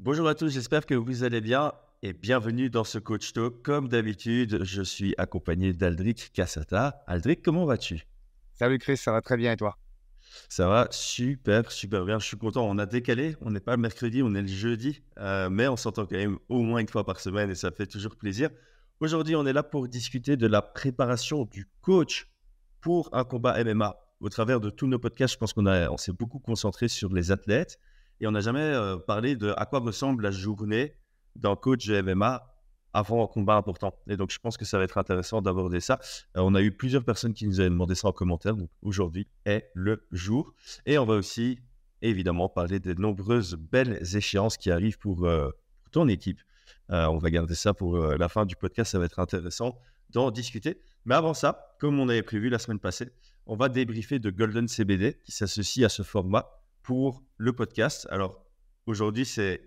Bonjour à tous, j'espère que vous allez bien et bienvenue dans ce Coach Talk. Comme d'habitude, je suis accompagné d'Aldric Cassata. Aldric, comment vas-tu? Salut Chris, ça va très bien et toi? Ça va super, super bien. Je suis content. On a décalé, on n'est pas le mercredi, on est le jeudi, euh, mais on s'entend quand même au moins une fois par semaine et ça fait toujours plaisir. Aujourd'hui, on est là pour discuter de la préparation du coach pour un combat MMA. Au travers de tous nos podcasts, je pense qu'on on s'est beaucoup concentré sur les athlètes et on n'a jamais euh, parlé de à quoi ressemble la journée d'un coach MMA avant un combat important. Et donc, je pense que ça va être intéressant d'aborder ça. Euh, on a eu plusieurs personnes qui nous avaient demandé ça en commentaire. Donc, aujourd'hui est le jour. Et on va aussi, évidemment, parler des nombreuses belles échéances qui arrivent pour, euh, ton équipe. on va garder ça pour la fin du podcast. Ça va être intéressant d'en discuter. Mais avant ça, comme on avait prévu la semaine passée, on va débriefer de Golden CBD qui s'associe à ce format pour le podcast. Alors, aujourd'hui, c'est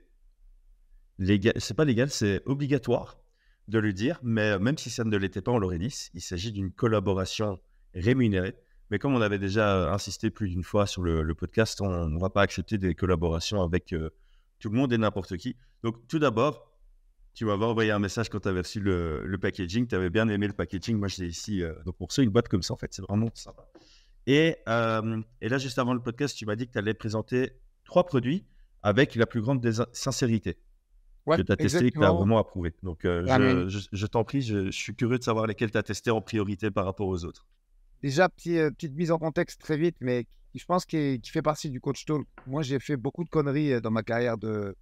légal, c'est pas légal, c'est obligatoire de le dire, mais même si ça ne l'était pas, on l'aurait dit. Il s'agit d'une collaboration rémunérée. Mais comme on avait déjà insisté plus d'une fois sur le, podcast, on ne va pas accepter des collaborations avec euh, tout le monde et n'importe qui. Donc, tout d'abord, tu m'avais envoyé un message quand tu avais reçu le, packaging. Tu avais bien aimé le packaging. Moi, j'ai ici. Euh, donc, pour ça, une boîte comme ça, en fait, c'est vraiment sympa. Et, euh, et, là, juste avant le podcast, tu m'as dit que tu allais présenter trois produits avec la plus grande sincérité. Ouais, que tu as testé et que tu as vraiment approuvé. Donc, euh, je, t'en prie, je, suis curieux de savoir lesquels tu as testé en priorité par rapport aux autres. Déjà, petit, euh, petite mise en contexte très vite, mais je pense qu'il fait partie du coach talk. Moi, j'ai fait beaucoup de conneries dans ma carrière de,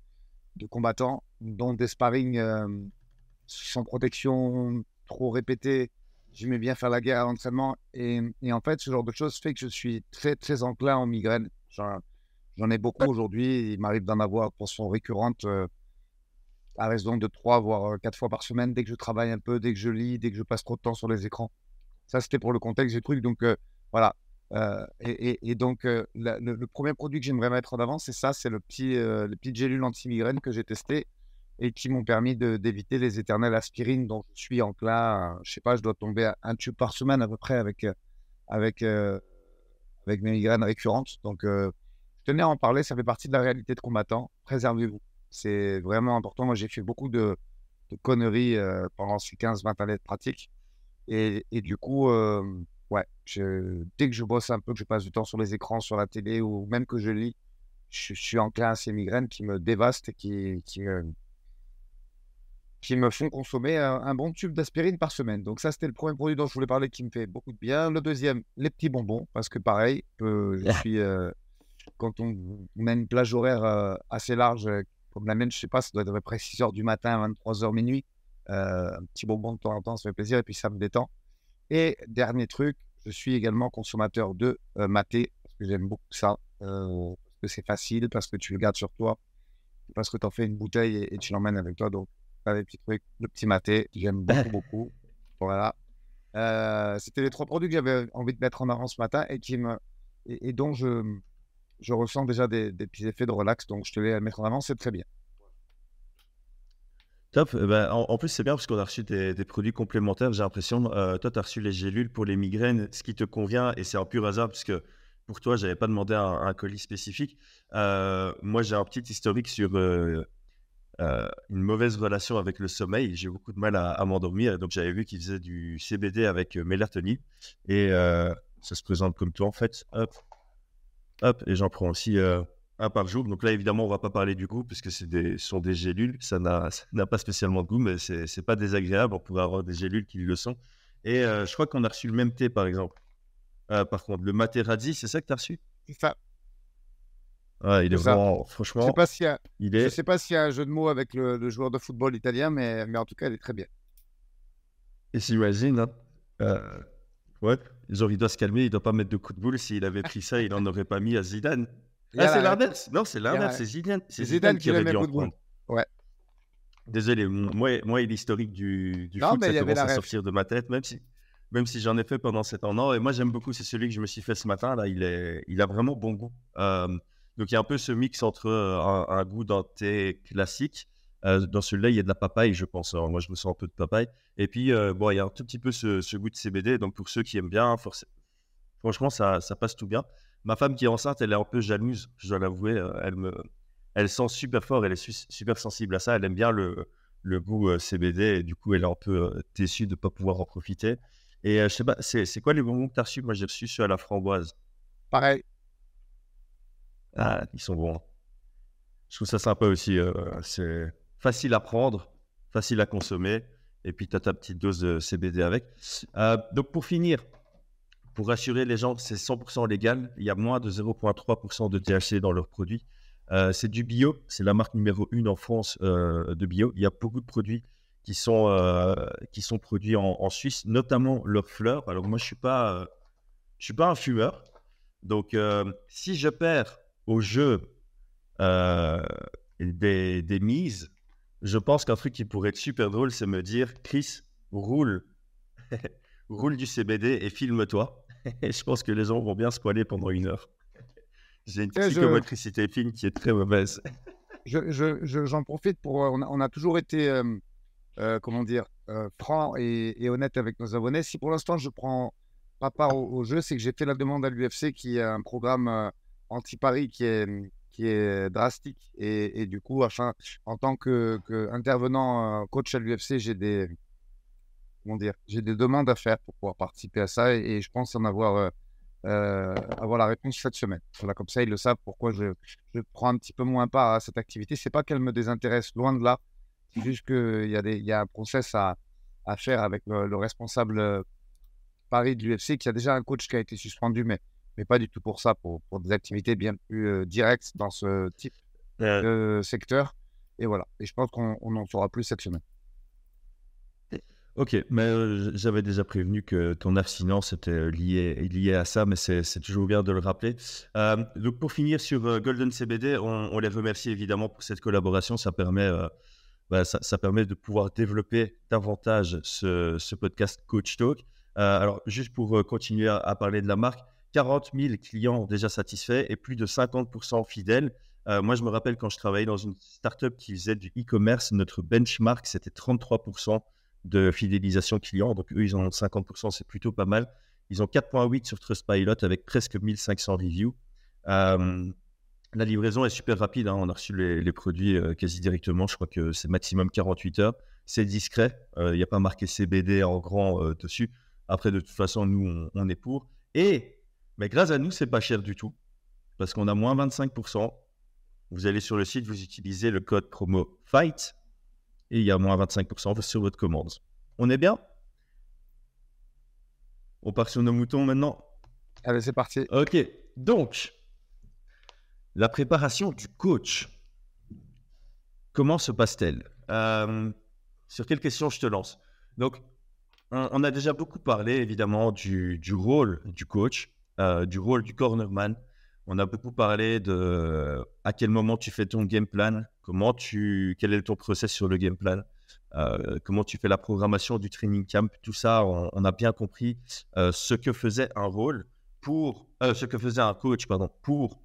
de combattant, dont des sparring sans protection, trop répétés, j'aimais bien faire la guerre à l'entraînement. Et, et, en fait, ce genre de choses fait que je suis très, très enclin en migraine. J'en ai beaucoup aujourd'hui. Il m'arrive d'en avoir pour son récurrente euh, à raison de trois, voire euh, quatre fois par semaine, dès que je travaille un peu, dès que je lis, dès que je passe trop de temps sur les écrans. Ça, c'était pour le contexte du truc. Donc, euh, voilà. Et, et, donc, le, premier produit que j'aimerais mettre en avant, c'est ça c'est le petit, les petites gélules anti-migraine que j'ai testé et qui m'ont permis d'éviter les éternelles aspirines dont je suis enclin. Je sais pas, je dois tomber un tube par semaine à peu près avec, euh, euh, avec mes migraines récurrentes. Donc, euh, je tenais à en parler. Ça fait partie de la réalité de combattant. Préservez-vous. C'est vraiment important. Moi, j'ai fait beaucoup de, conneries pendant ces 15-20 années de pratique. Et, et du coup, ouais, dès que je bosse un peu, que je passe du temps sur les écrans, sur la télé ou même que je lis, je, suis enclin à ces migraines qui me dévastent et qui, qui qui me font consommer un, bon tube d'aspirine par semaine. Donc ça, c'était le premier produit dont je voulais parler qui me fait beaucoup de bien. Le deuxième, les petits bonbons, parce que pareil, je ah. suis, euh, quand on, a une plage horaire euh, assez large, euh, comme la mienne, je sais pas, ça doit être à peu près 6 h du matin, 23 h minuit. un petit bonbon de temps en temps, ça fait plaisir et puis ça me détend. Et dernier truc, je suis également consommateur de maté, parce que j'aime beaucoup ça, parce que c'est facile, parce que tu le gardes sur toi, parce que tu en fais une bouteille et, et tu l'emmènes avec toi. Donc les petits trucs, le petit maté, j'aime beaucoup, beaucoup. Voilà. Euh, c'était les trois produits que j'avais envie de mettre en avant ce matin et, qui me, et, dont je, je ressens déjà des, petits effets de relax. Donc, je te les mettre en avant, c'est très bien. Top. Eh ben, en, plus, c'est bien parce qu'on a reçu des, produits complémentaires. J'ai l'impression, euh, toi, tu as reçu les gélules pour les migraines, ce qui te convient, et c'est un pur hasard puisque pour toi, je n'avais pas demandé un, colis spécifique. Euh, moi, j'ai un petit historique sur euh, une mauvaise relation avec le sommeil. J'ai beaucoup de mal à, m'endormir. Donc, j'avais vu qu'il faisait du CBD avec euh, mélatonine. Et euh, ça se présente comme toi, en fait. Hop, hop. Et j'en prends aussi un par jour. Donc là, évidemment, on ne va pas parler du goût, puisque ce sont des gélules. Ça n'a pas spécialement de goût, mais ce n'est pas désagréable. On pourrait avoir des gélules qui le sont. Et je crois qu'on a reçu le même thé, par exemple. par contre, le Materazzi, c'est ça que tu as reçu il est vraiment, franchement. Je sais pas s'il y a, je sais pas s'il y a un jeu de mots avec le, joueur de football italien, mais, mais en tout cas, il est très bien. Et s'imagine, hein, euh, ouais, genre, il doit se calmer, il doit pas mettre de coups de boule. S'il avait pris ça, il n'en aurait pas mis à Zidane. Ah, c'est l'inverse. Non, c'est l'inverse. C'est Zidane. C'est Zidane, qui, aurait dû en prendre. Ouais. Désolé, moi, moi l'historique du, du foot, ça commence à sortir de ma tête, même si, même si j'en ai fait pendant 7 ans. Et moi, j'aime beaucoup, c'est celui que je me suis fait ce matin. Là, il, est, il a vraiment bon goût. Euh, donc il y a un peu ce mix entre euh, un, goût d'un thé classique. Euh, dans celui-là, il y a de la papaye, je pense. moi, je me sens un peu de papaye. Et puis, euh, bon, il y a un tout petit peu ce, goût de CBD. Donc, pour ceux qui aiment bien, franchement, ça, passe tout bien. Ma femme qui est enceinte, elle est un peu jalouse, je dois l'avouer. Elle me, elle sent super fort, elle est super sensible à ça, elle aime bien le, goût CBD et du coup, elle est un peu déçue de ne pas pouvoir en profiter. Et je sais pas, c'est quoi les bonbons que tu as reçus? Moi, j'ai reçu ceux à la framboise. Pareil. Ah, ils sont bons. Hein. Je trouve ça sympa aussi. c'est facile à prendre, facile à consommer. Et puis, tu as ta petite dose de CBD avec. donc, pour finir, pour rassurer les gens, c'est 100% légal. Il y a moins de 0,3% de THC dans leurs produits. Euh, c'est du bio, c'est la marque numéro une en France euh, de bio. Il y a beaucoup de produits qui sont, euh, qui sont produits en, Suisse, notamment leurs fleurs. Alors moi, je ne suis, suis pas un fumeur. Donc, si je perds au jeu des, des mises, je pense qu'un truc qui pourrait être super drôle, c'est me dire, Chris, roule, roule du CBD et filme-toi. je pense que les gens vont bien se poiler pendant une heure. J'ai une psychomotricité fine qui est très mauvaise. J'en je, profite pour. Euh, on a, toujours été, euh, euh, comment dire, franc et, honnête avec nos abonnés. Si pour l'instant je prends pas part au, jeu, c'est que j'ai fait la demande à l'UFC qui est un programme anti-Paris qui est, est drastique. Et, du coup, enfin, en tant qu'intervenant que coach à l'UFC, j'ai des, demandes à faire pour pouvoir participer à ça et, je pense en avoir la réponse cette semaine. Voilà, comme ça, ils le savent pourquoi je, prends un petit peu moins part à cette activité. C'est pas qu'elle me désintéresse, loin de là. C'est juste qu'il y, a un process à, faire avec le, responsable euh, Paris de l'UFC qui a déjà un coach qui a été suspendu, mais, mais pas du tout pour ça, pour, pour des activités bien plus euh, directes dans ce type de secteur. Et voilà. Et je pense qu'on en saura plus cette semaine. Ok, mais euh, j'avais déjà prévenu que ton abstinence était euh, liée, liée à ça, mais c'est toujours bien de le rappeler. Euh, donc pour finir sur Golden CBD, on, les remercie évidemment pour cette collaboration. Ça permet, bah, ça, permet de pouvoir développer davantage ce, podcast Coach Talk. alors juste pour continuer à, parler de la marque, 40 000 clients déjà satisfaits et plus de 50% fidèles. moi, je me rappelle quand je travaillais dans une startup qui faisait du e-commerce, notre benchmark, c'était 33% de fidélisation client. Donc, eux, ils en ont 50%, c'est plutôt pas mal. Ils ont 4.8 sur Trustpilot avec presque 1500 reviews. Euh, la livraison est super rapide. Hein. On a reçu les, produits euh, quasi directement. Je crois que c'est maximum 48 heures. C'est discret. Il n'y a pas marqué CBD en grand euh, dessus. Après, de toute façon, nous, on, est pour. Et mais grâce à nous, c'est pas cher du tout. Parce qu'on a moins 25%. Vous allez sur le site, vous utilisez le code promo FIGHT et il y a moins 25% sur votre commande. On est bien? On part sur nos moutons maintenant? Allez, c'est parti. Ok, donc, la préparation du coach. Comment se passe-t-elle? Euh, Sur quelle question je te lance? Donc, on, a déjà beaucoup parlé, évidemment, du, rôle du coach, euh, du rôle du cornerman. On a beaucoup parlé de à quel moment tu fais ton game plan, Comment tu, quel est ton process sur le game plan euh, Comment tu fais la programmation du training camp Tout ça, on, a bien compris euh, ce que faisait un rôle pour, ce que faisait un coach, pardon, pour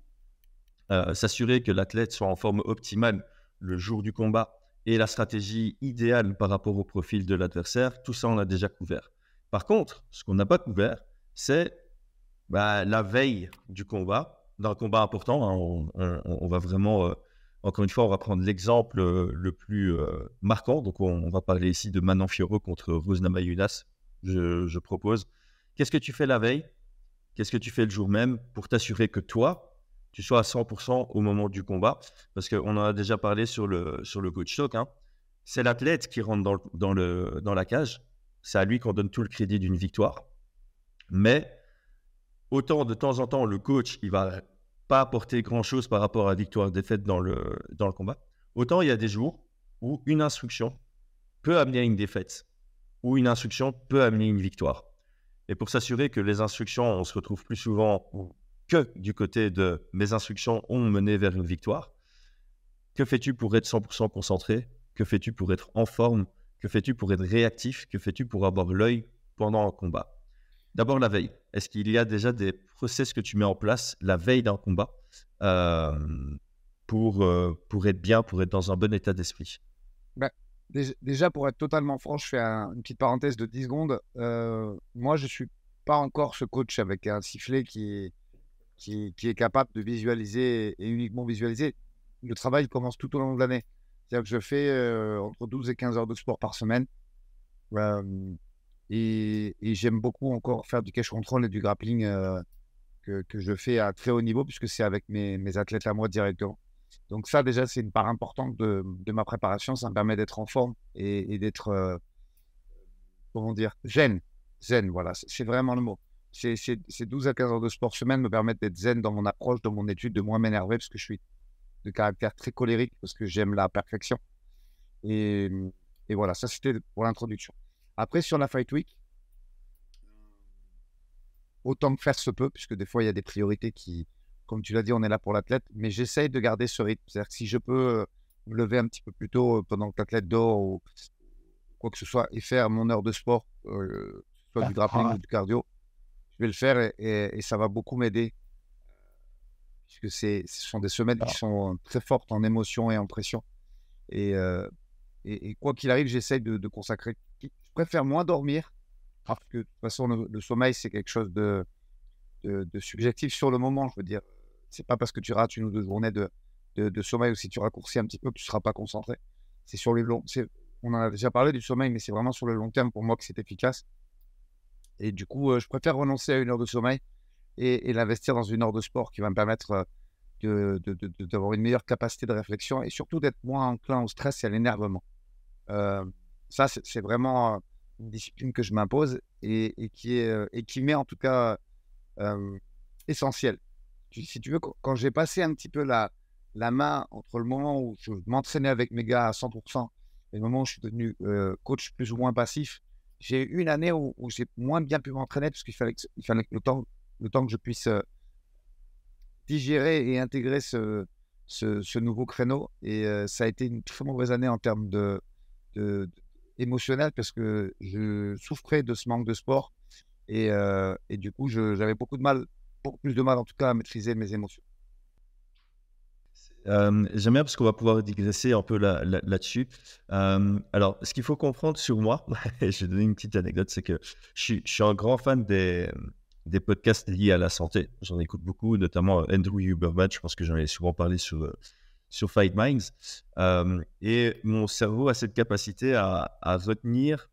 s'assurer que l'athlète soit en forme optimale le jour du combat et la stratégie idéale par rapport au profil de l'adversaire. Tout ça, on l'a déjà couvert. Par contre, ce qu'on n'a pas couvert, c'est bah, la veille du combat, d'un combat important. Hein, on, va vraiment encore une fois, on va prendre l'exemple euh, le plus euh, marquant. Donc, on, va parler ici de Manon Fioro contre Rose Namajunas, je, je propose. Qu'est-ce que tu fais la veille? Qu'est-ce que tu fais le jour même pour t'assurer que toi, tu sois à 100% au moment du combat? Parce qu'on en a déjà parlé sur le, sur le coach talk. Hein. C'est l'athlète qui rentre dans, dans, le, dans la cage. C'est à lui qu'on donne tout le crédit d'une victoire. Mais autant de temps en temps, le coach, il va pas apporter grand-chose par rapport à victoire-défaite dans le, dans le combat. Autant il y a des jours où une instruction peut amener à une défaite, ou une instruction peut amener une victoire. Et pour s'assurer que les instructions, on se retrouve plus souvent que du côté de mes instructions ont mené vers une victoire, que fais-tu pour être 100% concentré? Que fais-tu pour être en forme? Que fais-tu pour être réactif? Que fais-tu pour avoir l'œil pendant un combat? D'abord la veille. Est-ce qu'il y a déjà des process que tu mets en place la veille d'un combat euh, pour, euh, pour être bien, pour être dans un bon état d'esprit? Bah, Déjà, pour être totalement franc, je fais une petite parenthèse de 10 secondes. Euh, moi, je ne suis pas encore ce coach avec un sifflet qui est, qui, est capable de visualiser et uniquement visualiser. le travail commence tout au long de l'année. C'est-à-dire que je fais entre 12 et 15 heures de sport par semaine. Et, j'aime beaucoup encore faire du cash control et du grappling que, que, je fais à très haut niveau, puisque c'est avec mes, athlètes à moi directement. Donc ça, déjà, c'est une part importante de, ma préparation. Ça me permet d'être en forme et, d'être, comment dire, zen. Zen, voilà, c'est vraiment le mot. Ces, 12 à 15 heures de sport semaine me permettent d'être zen dans mon approche, dans mon étude, de moins m'énerver, parce que je suis de caractère très colérique, parce que j'aime la perfection. Et voilà, ça c'était pour l'introduction. Après, sur la Fight Week, autant que faire se peut, puisque des fois, il y a des priorités qui, comme tu l'as dit, on est là pour l'athlète, mais j'essaye de garder ce rythme. C'est-à-dire que si je peux euh, me lever un petit peu plus tôt euh, pendant que l'athlète dort ou quoi que ce soit et faire mon heure de sport, euh, soit du grappling ou du cardio, je vais le faire et, ça va beaucoup m'aider. Puisque ce sont des semaines qui sont très fortes en émotion et en pression. Et, et, quoi qu'il arrive, j'essaye de, consacrer. Je préfère moins dormir, parce que de toute façon, le, sommeil, c'est quelque chose de, de, subjectif sur le moment. Je veux dire, c'est pas parce que tu rates une ou deux journées de, de, sommeil ou si tu raccourcis un petit peu que tu seras pas concentré. C'est sur les longs. On en a déjà parlé du sommeil, mais c'est vraiment sur le long terme pour moi que c'est efficace. Et du coup, je préfère renoncer à une heure de sommeil et, l'investir dans une heure de sport qui va me permettre d'avoir une meilleure capacité de réflexion et surtout d'être moins enclin au stress et à l'énervement. Ça, c'est vraiment une discipline que je m'impose et, qui est, et qui m'est en tout cas essentielle. Si tu veux, quand j'ai passé un petit peu la, la main entre le moment où je m'entraînais avec mes gars à 100% et le moment où je suis devenu coach plus ou moins passif, j'ai eu une année où, j'ai moins bien pu m'entraîner parce qu'il fallait, il le, temps, le temps que je puisse euh, digérer et intégrer ce, ce, nouveau créneau. Et euh, ça a été une très mauvaise année en termes de, émotionnel parce que je souffrais de ce manque de sport et, euh, et du coup j'avais beaucoup de mal, beaucoup plus de mal en tout cas à maîtriser mes émotions. Euh, J'aime bien parce qu'on va pouvoir digresser un peu là-dessus. euh, alors, ce qu'il faut comprendre sur moi, je vais donner une petite anecdote, c'est que je suis, un grand fan des, des podcasts liés à la santé. J'en écoute beaucoup, notamment Andrew Huberman, je pense que j'en ai souvent parlé sur, sur Fight Minds. Euh, et mon cerveau a cette capacité à, retenir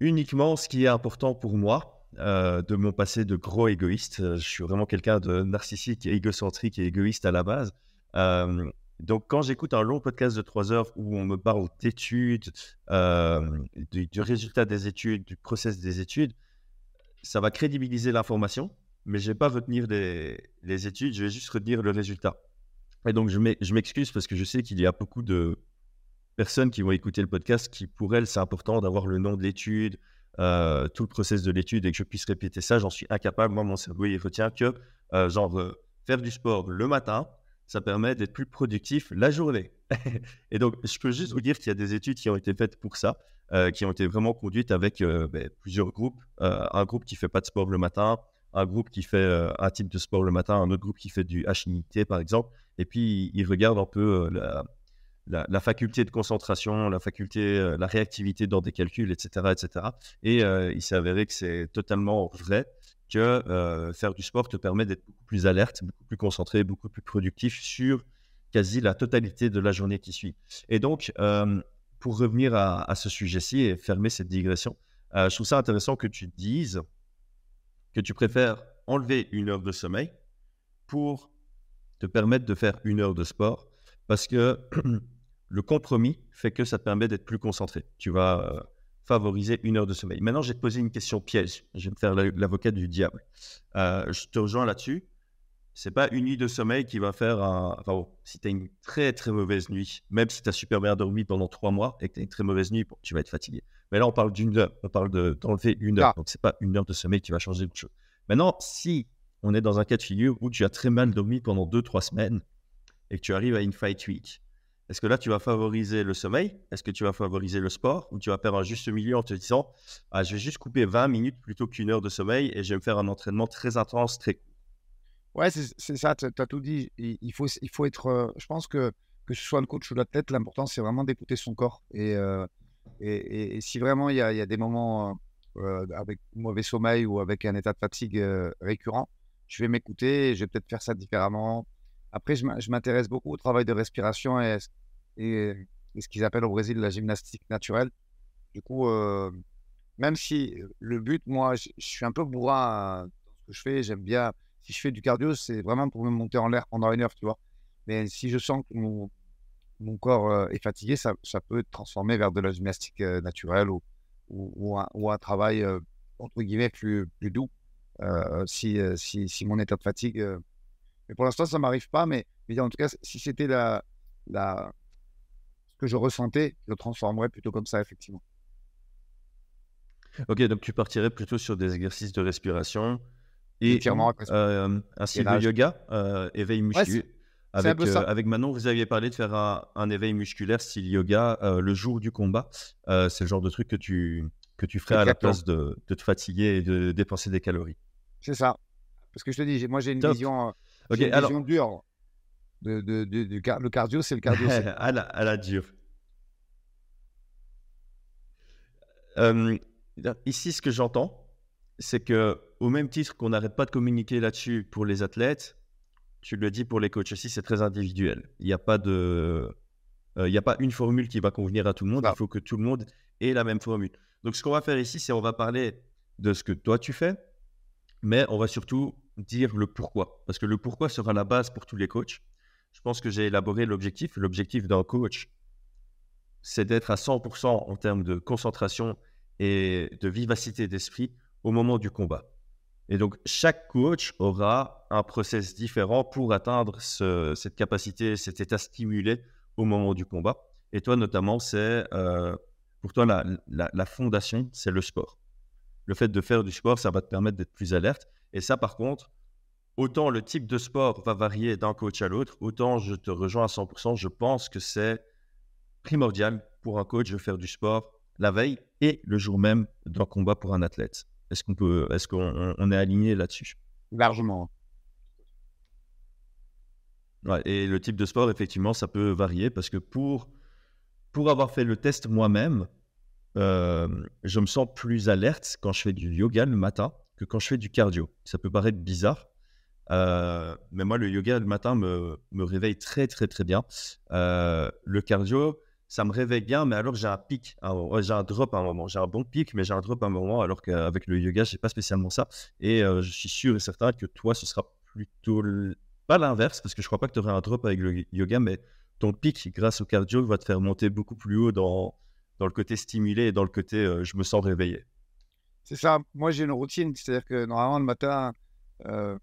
uniquement ce qui est important pour moi. Euh, de mon passé de gros égoïste. Je suis vraiment quelqu'un de narcissique, égocentrique et égoïste à la base. Euh, donc, quand j'écoute un long podcast de trois heures où on me parle d'études, euh, du, résultat des études, du process des études, ça va crédibiliser l'information, mais je ne vais pas retenir les, études, je vais juste retenir le résultat. Et donc, je m'excuse parce que je sais qu'il y a beaucoup de personnes qui vont écouter le podcast qui, pour elles, c'est important d'avoir le nom de l'étude, euh, tout le process de l'étude et que je puisse répéter ça. J'en suis incapable. Moi, mon cerveau, il retient que, genre, faire du sport le matin, ça permet d'être plus productif la journée. et donc, je peux juste vous dire qu'il y a des études qui ont été faites pour ça, euh, qui ont été vraiment conduites avec euh, ben, plusieurs groupes. Euh, un groupe qui fait pas de sport le matin, un groupe qui fait un type de sport le matin, un autre groupe qui fait du HNIT, par exemple. Et puis, ils regardent un peu la, la, faculté de concentration, la faculté, la réactivité dans des calculs, etc. etc. Et il s'est avéré que c'est totalement vrai que euh, faire du sport te permet d'être beaucoup plus alerte, beaucoup plus concentré, beaucoup plus productif sur quasi la totalité de la journée qui suit. Et donc, euh, pour revenir à, ce sujet-ci et fermer cette digression, euh, je trouve ça intéressant que tu dises que tu préfères enlever une heure de sommeil pour te permettre de faire une heure de sport parce que le compromis fait que ça te permet d'être plus concentré. Tu vas favoriser une heure de sommeil. Maintenant, te poser une question piège. Je vais me faire l'avocat du diable. Euh, je te rejoins là-dessus. C'est pas une nuit de sommeil qui va faire un. Enfin, si tu as une très très mauvaise nuit, même si tu as super bien dormi pendant trois mois et que tu as une très mauvaise nuit, tu vas être fatigué. Mais là, on parle d'une heure. On parle d'enlever une heure. Ah. Donc, c'est pas une heure de sommeil qui va changer quelque chose. Maintenant, si on est dans un cas de figure où tu as très mal dormi pendant deux, trois semaines et que tu arrives à une fight week est-ce que là, tu vas favoriser le sommeil? Est-ce que tu vas favoriser le sport? Ou tu vas faire un juste milieu en te disant ah, je vais juste couper 20 minutes plutôt qu'une heure de sommeil et je vais me faire un entraînement très intense, très court Ouais, c'est ça, tu as tout dit. Il faut, il faut être. Je pense que que ce soit le coach ou l'athlète, l'important, c'est vraiment d'écouter son corps. Et, et, si vraiment il y a, des moments avec mauvais sommeil ou avec un état de fatigue récurrent, je vais m'écouter et je vais peut-être faire ça différemment Après, je m'intéresse beaucoup au travail de respiration et, et, ce qu'ils appellent au Brésil la gymnastique naturelle. Du coup, même si le but, moi, je, suis un peu bourrin dans ce que je fais, j'aime bien. Si je fais du cardio, c'est vraiment pour me monter en l'air pendant une heure, tu vois. Mais si je sens que mon, corps euh, est fatigué, ça, peut être transformé vers de la gymnastique euh, naturelle ou, un, travail, entre guillemets, plus, doux. si, mon état de fatigue mais pour l'instant, ça ne m'arrive pas. Mais, en tout cas, si c'était la, ce que je ressentais, je le transformerais plutôt comme ça, effectivement. Ok, donc tu partirais plutôt sur des exercices de respiration et euh, ainsi de yoga, euh, éveil musculaire. avec, euh, avec Manon, vous aviez parlé de faire un, éveil musculaire style yoga le jour du combat. c'est le genre de truc que tu, que tu ferais à la place de, de, te fatiguer et de dépenser des calories. C'est ça. Parce que je te dis, moi j'ai une vision Ok, une alors. dure. De, de, de, le cardio, c'est le cardio. à, la, à la dure. Ici, ce que j'entends, c'est que au même titre qu'on n'arrête pas de communiquer là-dessus pour les athlètes, tu le dis pour les coachs aussi, c'est très individuel. Il n'y a pas de, euh, il n'y a pas une formule qui va convenir à tout le monde. Il faut que tout le monde ait la même formule. Donc, ce qu'on va faire ici, c'est on va parler de ce que toi tu fais, mais on va surtout dire le pourquoi. Parce que le pourquoi sera la base pour tous les coachs. Je pense que j'ai élaboré l'objectif. L'objectif d'un coach, c'est d'être à 100% en termes de concentration et de vivacité d'esprit au moment du combat. Et donc, chaque coach aura un process différent pour atteindre cette capacité, cet état stimulé au moment du combat. Et toi, notamment, c'est euh, pour toi la, la fondation, c'est le sport. Le fait de faire du sport, ça va te permettre d'être plus alerte. Et ça, par contre, autant le type de sport va varier d'un coach à l'autre, autant je te rejoins à 100%. Je pense que c'est primordial pour un coach de faire du sport la veille et le jour même d'un combat pour un athlète. Est-ce qu'on peut, est-ce qu'on est aligné là-dessus? Largement. et le type de sport, effectivement, ça peut varier parce que pour, pour avoir fait le test moi-même, euh, je me sens plus alerte quand je fais du yoga le matin que quand je fais du cardio. Ça peut paraître bizarre, euh, mais moi, le yoga le matin me, me réveille très, très, très bien. Euh, le cardio, ça me réveille bien, mais alors j'ai un pic, j'ai un drop à un moment. J'ai un bon pic, mais j'ai un drop à un moment, alors qu'avec le yoga, j'ai pas spécialement ça. Et euh, je suis sûr et certain que toi, ce sera plutôt pas l'inverse, parce que je crois pas que tu aurais un drop avec le yoga, mais ton pic, grâce au cardio, va te faire monter beaucoup plus haut dans, dans le côté stimulé et dans le côté je me sens réveillé. C'est ça. Moi, j'ai une routine. C'est-à-dire que normalement, le matin, euh,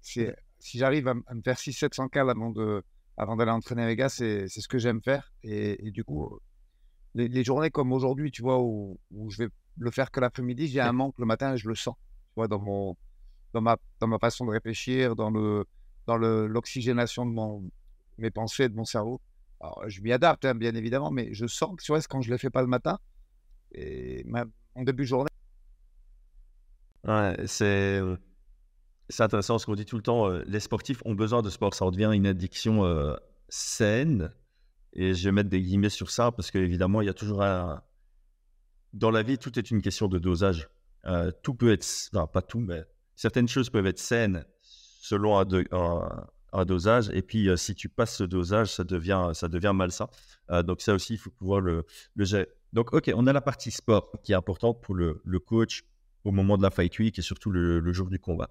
si j'arrive à, me faire 600-700 cal avant de avant d'aller entraîner les gars, c'est ce que j'aime faire. Et, du coup, les, journées comme aujourd'hui, tu vois, où, où, je vais le faire que l'après-midi, j'ai un manque le matin et je le sens. Tu vois, dans, mon, dans, ma, dans ma façon de réfléchir, dans le dans l'oxygénation de mon, mes pensées, de mon cerveau. Alors, je m'y adapte, hein, bien évidemment, mais je sens que tu vois, quand je ne le fais pas le matin, et en début de journée, Ouais, c'est c'est intéressant ce qu'on dit tout le temps. Euh, les sportifs ont besoin de sport. Ça en devient une addiction euh, saine. Et je vais mettre des guillemets sur ça parce qu'évidemment, il y a toujours un. Dans la vie, tout est une question de dosage. Euh, tout peut être. Non, pas tout, mais certaines choses peuvent être saines selon un, dosage. Et puis, si tu passes ce dosage, ça devient, ça devient malsain. donc, ça aussi, il faut pouvoir le, le gérer. Donc, OK, on a la partie sport qui est importante pour le coach, au moment de la fight week et surtout le, jour du combat.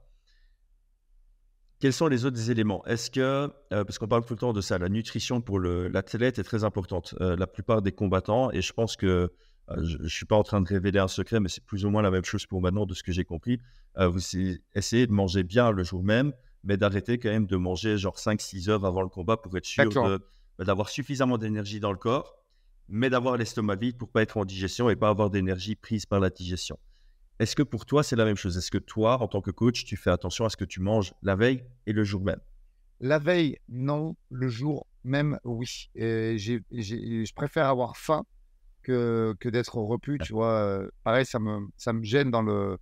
Quels sont les autres éléments? Est-ce que, euh, parce qu'on parle tout le temps de ça, la nutrition pour l'athlète est très importante. Euh, la plupart des combattants, et je pense que euh, je ne suis pas en train de révéler un secret, mais c'est plus ou moins la même chose pour maintenant de ce que j'ai compris. vous essayez de manger bien le jour même, mais d'arrêter quand même de manger genre 5-6 heures avant le combat pour être sûr d'avoir suffisamment d'énergie dans le corps, mais d'avoir l'estomac vide pour pas être en digestion et pas avoir d'énergie prise par la digestion. Est-ce que pour toi, c'est la même chose? Est-ce que toi, en tant que coach, tu fais attention à ce que tu manges la veille et le jour même? La veille, non. Le jour même, oui. Et je préfère avoir faim que, que d'être repu. Tu vois, euh, pareil, ça me, ça me gêne dans, le,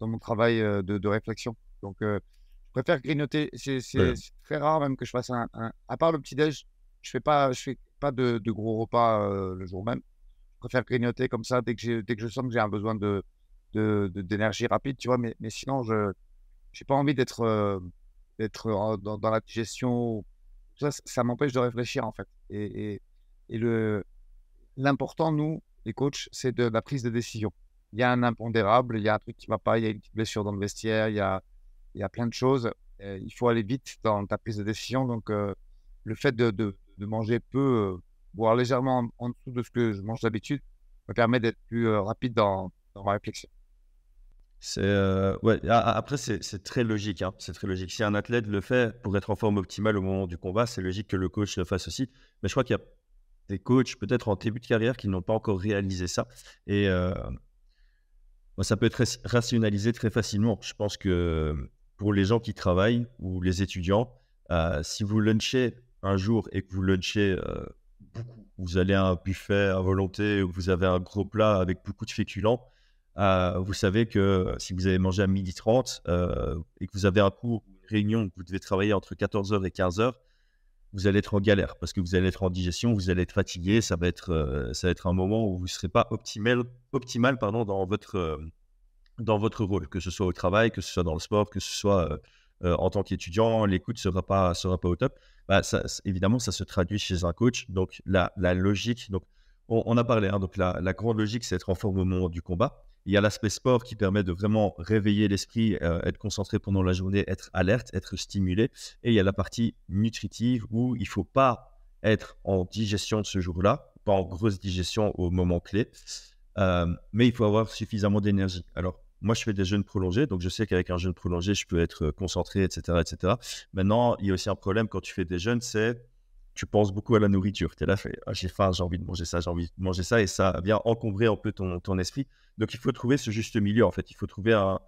dans mon travail euh, de, réflexion. Donc, euh, je préfère grignoter. C'est très rare même que je fasse un. à part le petit-déj, je ne fais pas, je fais pas de, gros repas le jour même. Je préfère grignoter comme ça dès que, dès que je sens que j'ai un besoin de d'énergie rapide, tu vois. Mais, mais sinon, je n'ai pas envie d'être d'être dans, la digestion. Ça, ça m'empêche de réfléchir en fait. Et, et, le l'important, nous, les coachs, c'est de la prise de décision. Il y a un impondérable, il y a un truc qui ne va pas, il y a une petite blessure dans le vestiaire, il y a, il y a plein de choses. il faut aller vite dans ta prise de décision. Donc, le fait de, de, de manger peu, voire légèrement en, dessous de ce que je mange d'habitude, me permet d'être plus rapide dans, dans ma réflexion. Ouais. Après, c'est très logique. Hein. C'est très logique. Si un athlète le fait pour être en forme optimale au moment du combat, c'est logique que le coach le fasse aussi. Mais je crois qu'il y a des coachs peut-être en début de carrière qui n'ont pas encore réalisé ça. Et ça peut être rationalisé très facilement. Je pense que pour les gens qui travaillent ou les étudiants, si vous lunchez un jour et que vous lunchez beaucoup, vous allez à un buffet à volonté ou vous avez un gros plat avec beaucoup de féculents, euh, vous savez que si vous avez mangé à midi 30 euh, et que vous avez un cours, une réunion, que vous devez travailler entre 14h et 15h, vous allez être en galère parce que vous allez être en digestion, vous allez être fatigué, ça va être, euh, ça va être un moment où vous ne serez pas optimal, optimal pardon, dans, votre, dans votre rôle, que ce soit au travail, que ce soit dans le sport, que ce soit en tant qu'étudiant, l'écoute ne sera pas, sera pas au top. Bah, évidemment, ça se traduit chez un coach. Donc, la, la logique, donc, on, a parlé, hein, donc la, la grande logique, c'est être en forme au moment du combat. Il y a l'aspect sport qui permet de vraiment réveiller l'esprit, euh, être concentré pendant la journée, être alerte, être stimulé. Et il y a la partie nutritive où il ne faut pas être en digestion ce jour-là, pas en grosse digestion au moment clé, euh, mais il faut avoir suffisamment d'énergie. Alors, moi, je fais des jeûnes prolongés, donc je sais qu'avec un jeûne prolongé, je peux être concentré, etc., etc. Maintenant, il y a aussi un problème quand tu fais des jeûnes, c'est tu penses beaucoup à la nourriture. Tu es là, ah, j'ai faim, j'ai envie de manger ça, j'ai envie de manger ça, et ça vient encombrer un peu ton, esprit. Donc, il faut trouver ce juste milieu, en fait. Il faut trouver un,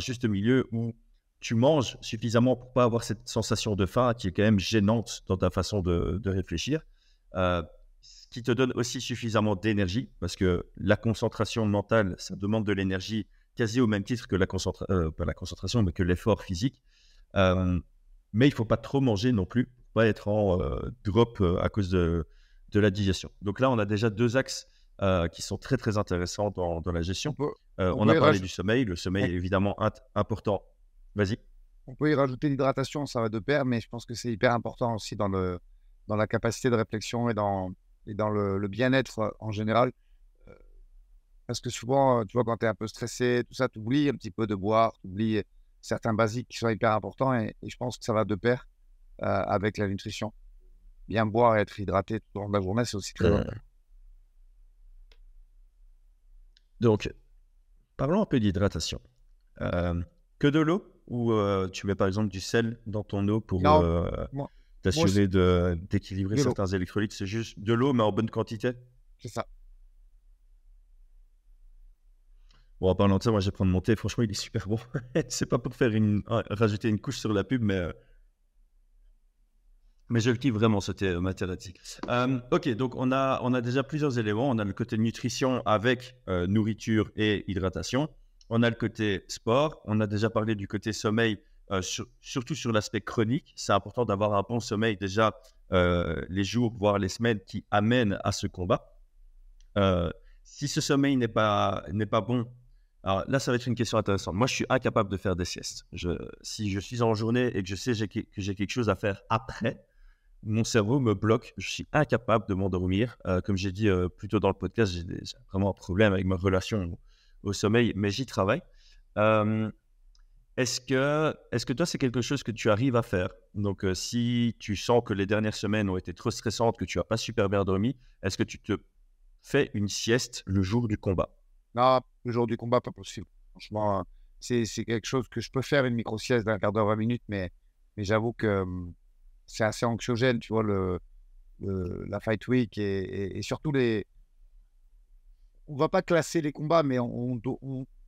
juste milieu où tu manges suffisamment pour pas avoir cette sensation de faim qui est quand même gênante dans ta façon de, réfléchir. Euh, ce qui te donne aussi suffisamment d'énergie, parce que la concentration mentale, ça demande de l'énergie quasi au même titre que la, euh, la concentration, mais que l'effort physique. Euh, mais il faut pas trop manger non plus pas être en euh, drop euh, à cause de, de, la digestion. Donc là, on a déjà deux axes euh, qui sont très très intéressants dans, dans la gestion. On, a parlé du sommeil, le sommeil est évidemment important. Vas-y. On peut y rajouter l'hydratation, ça va de pair, mais je pense que c'est hyper important aussi dans, le, dans la capacité de réflexion et dans, et dans le, bien-être en général. Parce que souvent, tu vois, quand tu es un peu stressé, tout ça, tu oublies un petit peu de boire, tu oublies certains basiques qui sont hyper importants et, et, je pense que ça va de pair. Euh, avec la nutrition. Bien boire et être hydraté tout au long de la journée, c'est aussi très important. Donc, parlons un peu d'hydratation. Euh, que de l'eau ou euh, tu mets par exemple du sel dans ton eau pour t'assurer d'équilibrer certains électrolytes C'est juste de l'eau, mais en bonne quantité? C'est ça. Bon, en parlant de ça, moi, je vais prendre mon thé. Franchement, il est super bon. c'est pas pour faire une, rajouter une couche sur la pub, mais mais je kiffe vraiment ce thé mathématique. Euh, ok, donc on a, on a déjà plusieurs éléments. On a le côté nutrition avec euh, nourriture et hydratation. On a le côté sport. On a déjà parlé du côté sommeil, euh, surtout sur l'aspect chronique. C'est important d'avoir un bon sommeil déjà les jours, voire les semaines qui amènent à ce combat. si ce sommeil n'est pas, pas bon, alors là, ça va être une question intéressante. Moi, je suis incapable de faire des siestes. Si je suis en journée et que je sais que j'ai quelque chose à faire après, mon cerveau me bloque. Je suis incapable de m'endormir. Euh, comme j'ai dit euh, plus tôt dans le podcast, j'ai vraiment un problème avec ma relation au, sommeil, mais j'y travaille. Euh, est-ce que, est que toi, c'est quelque chose que tu arrives à faire? Donc, si tu sens que les dernières semaines ont été trop stressantes, que tu n'as pas super bien dormi, est-ce que tu te fais une sieste le jour du combat? Non, le jour du combat, pas possible. Franchement, c'est quelque chose que je peux faire une micro-sieste d'un quart d'heure, 20 minutes, mais, j'avoue que c'est assez anxiogène, tu vois, le, la Fight Week et, surtout les. On va pas classer les combats, mais on,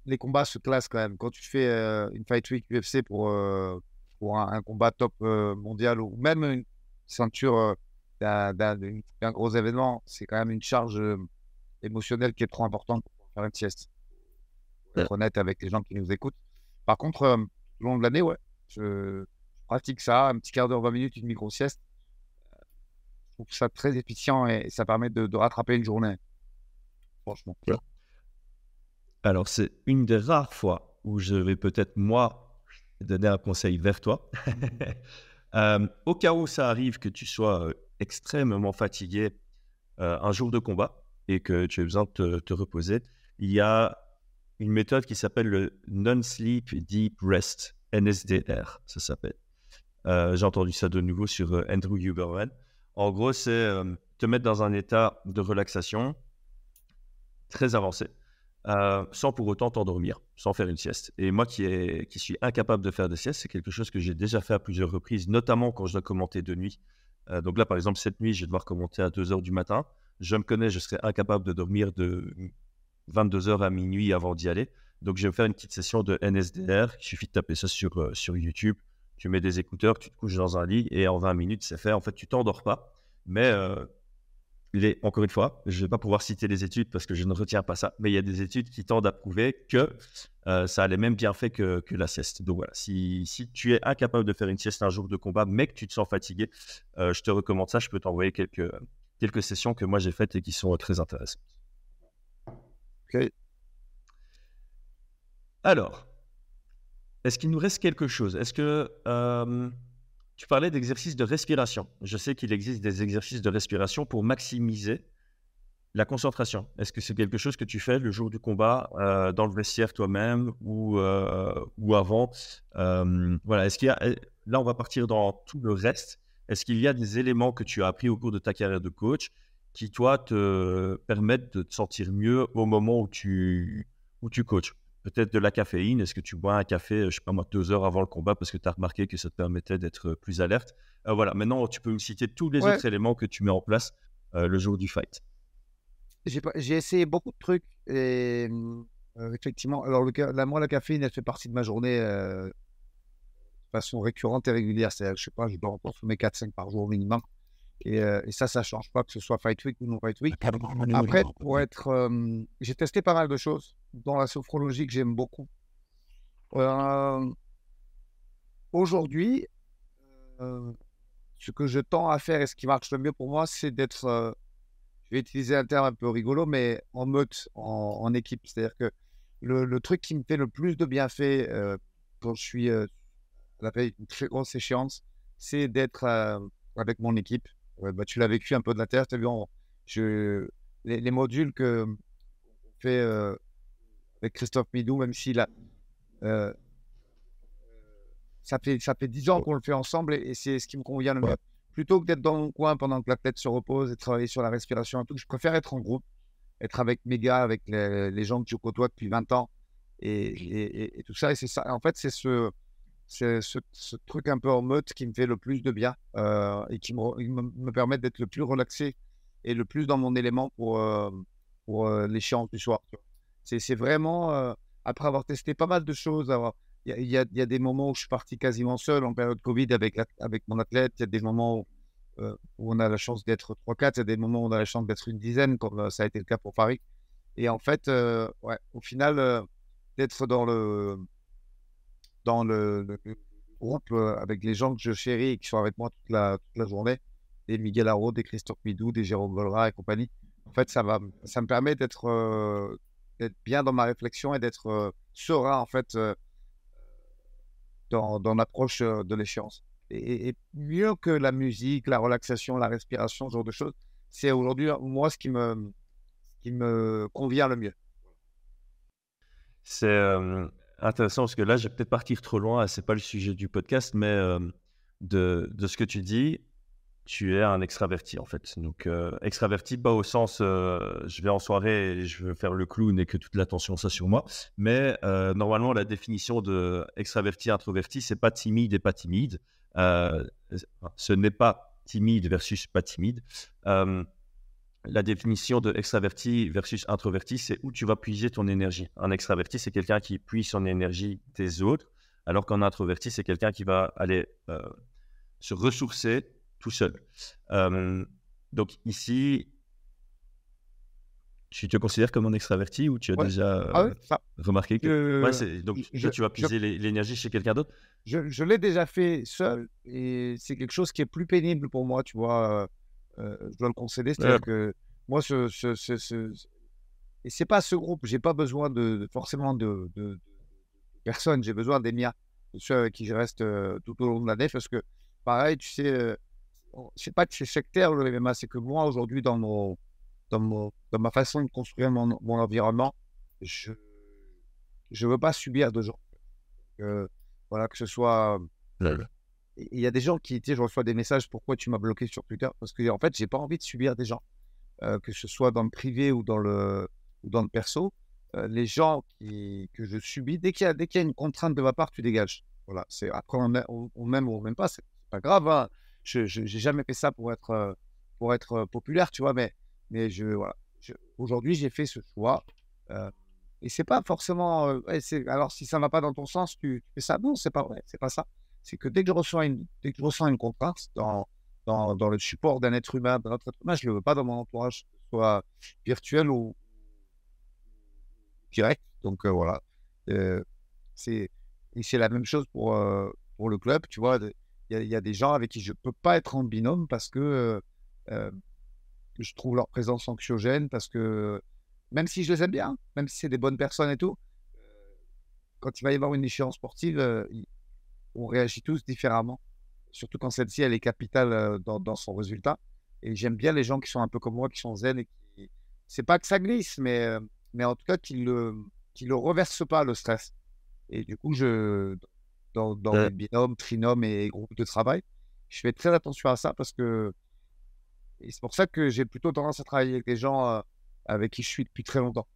les combats se classent quand même. Quand tu fais euh, une Fight Week UFC pour, euh, pour un, combat top euh, mondial ou même une ceinture d'un gros événement, c'est quand même une charge émotionnelle qui est trop importante pour faire une sieste. Pour être honnête avec les gens qui nous écoutent. Par contre, tout au long de l'année, ouais, je, pratique ça, un petit quart d'heure, 20 minutes, une micro-sieste. Je trouve ça très efficient et ça permet de, rattraper une journée. Franchement. Alors, c'est une des rares fois où je vais peut-être, moi, donner un conseil vers toi. Euh, au cas où ça arrive que tu sois extrêmement fatigué un jour de combat et que tu aies besoin de te, reposer, il y a une méthode qui s'appelle le Non-Sleep Deep Rest, NSDR, ça s'appelle. J'ai entendu ça de nouveau sur Andrew Huberman. En gros, c'est te mettre dans un état de relaxation très avancé euh, sans pour autant t'endormir, sans faire une sieste. Et moi qui, suis incapable de faire des siestes, c'est quelque chose que j'ai déjà fait à plusieurs reprises, notamment quand je dois commenter de nuit. Euh, donc là, par exemple, cette nuit, je vais devoir commenter à 2h du matin. Je me connais, je serais incapable de dormir de 22h à minuit avant d'y aller. Donc je vais me faire une petite session de NSDR. Il suffit de taper ça euh, sur YouTube. Tu mets des écouteurs, tu te couches dans un lit et en 20 minutes, c'est fait. En fait, tu t'endors pas. Mais encore une fois, je ne vais pas pouvoir citer les études parce que je ne retiens pas ça, mais il y a des études qui tendent à prouver que euh, ça a les mêmes bienfaits que, que la sieste. Donc voilà, si, si, tu es incapable de faire une sieste un jour de combat, mais que tu te sens fatigué, euh, je te recommande ça. Je peux t'envoyer quelques, quelques sessions que moi j'ai faites et qui sont très intéressantes. Ok. Alors, est-ce qu'il nous reste quelque chose? Est-ce que euh, tu parlais d'exercices de respiration. Je sais qu'il existe des exercices de respiration pour maximiser la concentration. Est-ce que c'est quelque chose que tu fais le jour du combat, euh, dans le vestiaire toi-même ou, euh, avant? Voilà. Est-ce qu'il y a là, on va partir dans tout le reste. Est-ce qu'il y a des éléments que tu as appris au cours de ta carrière de coach qui, toi, te permettent de te sentir mieux au moment où tu, où tu coaches? Peut-être de la caféine. Est-ce que tu bois un café, je sais pas moi, deux heures avant le combat parce que tu as remarqué que ça te permettait d'être plus alerte? Euh, Voilà, maintenant tu peux me citer tous les autres éléments que tu mets en place euh, le jour du fight. J'ai essayé beaucoup de trucs et euh, effectivement, alors le, moi la caféine, elle fait partie de ma journée de façon récurrente et régulière. C'est-à-dire, je sais pas, je dois en consommer 4-5 par jour minimum. Et, ça, ça change pas que ce soit Fight Week ou non Fight Week. Après, pour être, j'ai testé pas mal de choses dans la sophrologie que j'aime beaucoup. Aujourd'hui, ce que je tends à faire et ce qui marche le mieux pour moi, c'est d'être, je vais utiliser un terme un peu rigolo, mais en meute, en, équipe. C'est-à-dire que le, truc qui me fait le plus de bienfaits quand je suis à la une très grosse échéance, c'est d'être avec mon équipe bah, tu l'as vécu un peu de la terre, tu vu, je, les, modules que fait euh, avec Christophe Midou, même s'il a. Euh, ça fait, ça fait 10 ans qu'on le fait ensemble et, c'est ce qui me convient le mieux. Plutôt que d'être dans mon coin pendant que la tête se repose et travailler sur la respiration et tout, je préfère être en groupe, être avec mes gars, avec les, gens que je côtoie depuis 20 ans et, et tout ça. Et c'est ça. En fait, c'est ce, c'est ce, truc un peu en mode qui me fait le plus de bien euh, et qui me, permet d'être le plus relaxé et le plus dans mon élément pour, euh, pour euh, l'échéance du soir. C'est vraiment, après avoir testé pas mal de choses, il y, y, a des moments où je suis parti quasiment seul en période Covid avec, avec mon athlète, il y a des moments où, où on a la chance d'être 3-4, il y a des moments où on a la chance d'être une dizaine, comme ça a été le cas pour Paris. Et en fait, ouais, au final, d'être dans le dans le, groupe avec les gens que je chéris et qui sont avec moi toute la, journée, des Miguel Haro, des Christophe Midou, des Jérôme Volra et compagnie. En fait, ça, va, ça me permet d'être bien dans ma réflexion et d'être serein, en fait, dans, l'approche de l'échéance. Et, mieux que la musique, la relaxation, la respiration, ce genre de choses, c'est aujourd'hui, moi, ce qui me, qui me convient le mieux. C'est intéressant parce que là, je vais peut-être partir trop loin, c'est pas le sujet du podcast, mais euh, de, de, ce que tu dis, tu es un extraverti en fait. Donc, euh, extraverti, pas au sens euh, je vais en soirée et je veux faire le clown et que toute l'attention soit sur moi, mais normalement, la définition de extraverti, introverti, c'est pas timide et pas timide. ce n'est pas timide versus pas timide la définition de extraverti versus introverti, c'est où tu vas puiser ton énergie. Un extraverti, c'est quelqu'un qui puise son énergie des autres, alors qu'un introverti, c'est quelqu'un qui va aller euh, se ressourcer tout seul. Euh, donc ici, tu te considères comme un extraverti ou tu as déjà ah remarqué que donc tu vas puiser l'énergie chez quelqu'un d'autre? Je, l'ai déjà fait seul et c'est quelque chose qui est plus pénible pour moi, tu vois euh, je dois le concéder. C'est-à-dire que moi, ce, ce, ce, et c'est pas ce groupe. J'ai pas besoin de, forcément de, de, personnes. J'ai besoin des miens. ceux avec qui je reste tout au long de l'année, parce que pareil, tu sais, je sais pas que c'est sectaire le MMA, c'est que moi aujourd'hui dans mon, dans, dans ma façon de construire mon, mon environnement, je je veux pas subir de gens. voilà, que ce soit. Il y a des gens qui, tu je reçois des messages pourquoi tu m'as bloqué sur Twitter? Parce que en fait, j'ai pas envie de subir des gens, que ce soit dans le privé ou dans le, dans le perso. les gens qui, que je subis, dès qu'il y, qu'il y a une contrainte de ma part, tu dégages. Voilà, c'est après on, même ou on même pas, c'est pas grave. Hein. Je n'ai jamais fait ça pour être, pour être populaire, tu vois, mais, mais je, voilà. aujourd'hui, j'ai fait ce choix. et c'est pas forcément. alors, si ça va pas dans ton sens, tu, fais ça. Non, c'est pas vrai, c'est pas ça. C'est que dès que je reçois une, dès que je ressens une contrainte dans, dans, dans le support d'un être humain, d'un autre être humain, je ne le veux pas dans mon entourage, soit virtuel ou direct. Donc voilà. c'est et c'est la même chose pour, pour le club, tu vois il y, a des gens avec qui je ne peux pas être en binôme parce que je trouve leur présence anxiogène, parce que même si je les aime bien, même si c'est des bonnes personnes et tout, quand il va y avoir une échéance sportive, on réagit tous différemment, surtout quand celle-ci, elle est capitale dans, son résultat. Et j'aime bien les gens qui sont un peu comme moi, qui sont zen et qui. C'est pas que ça glisse, mais, mais en tout cas, qu'ils ne le, le reversent pas, le stress. Et du coup, je, dans, dans mes binômes, trinômes et groupes de travail. Je fais très attention à ça parce que et c'est pour ça que j'ai plutôt tendance à travailler avec des gens avec qui je suis depuis très longtemps.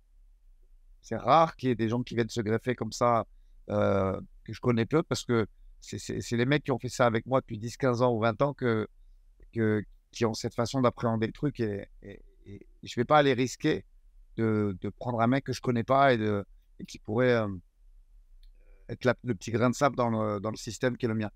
C'est rare qu'il y ait des gens qui viennent se greffer comme ça, que je connais peu, parce que c'est les mecs qui ont fait ça avec moi depuis 10, 15 ans ou 20 ans que, qui ont cette façon d'appréhender le truc et, je ne vais pas aller risquer de, prendre un mec que je connais pas et, qui pourrait être le petit grain de sable dans le, dans le système qui est le mien.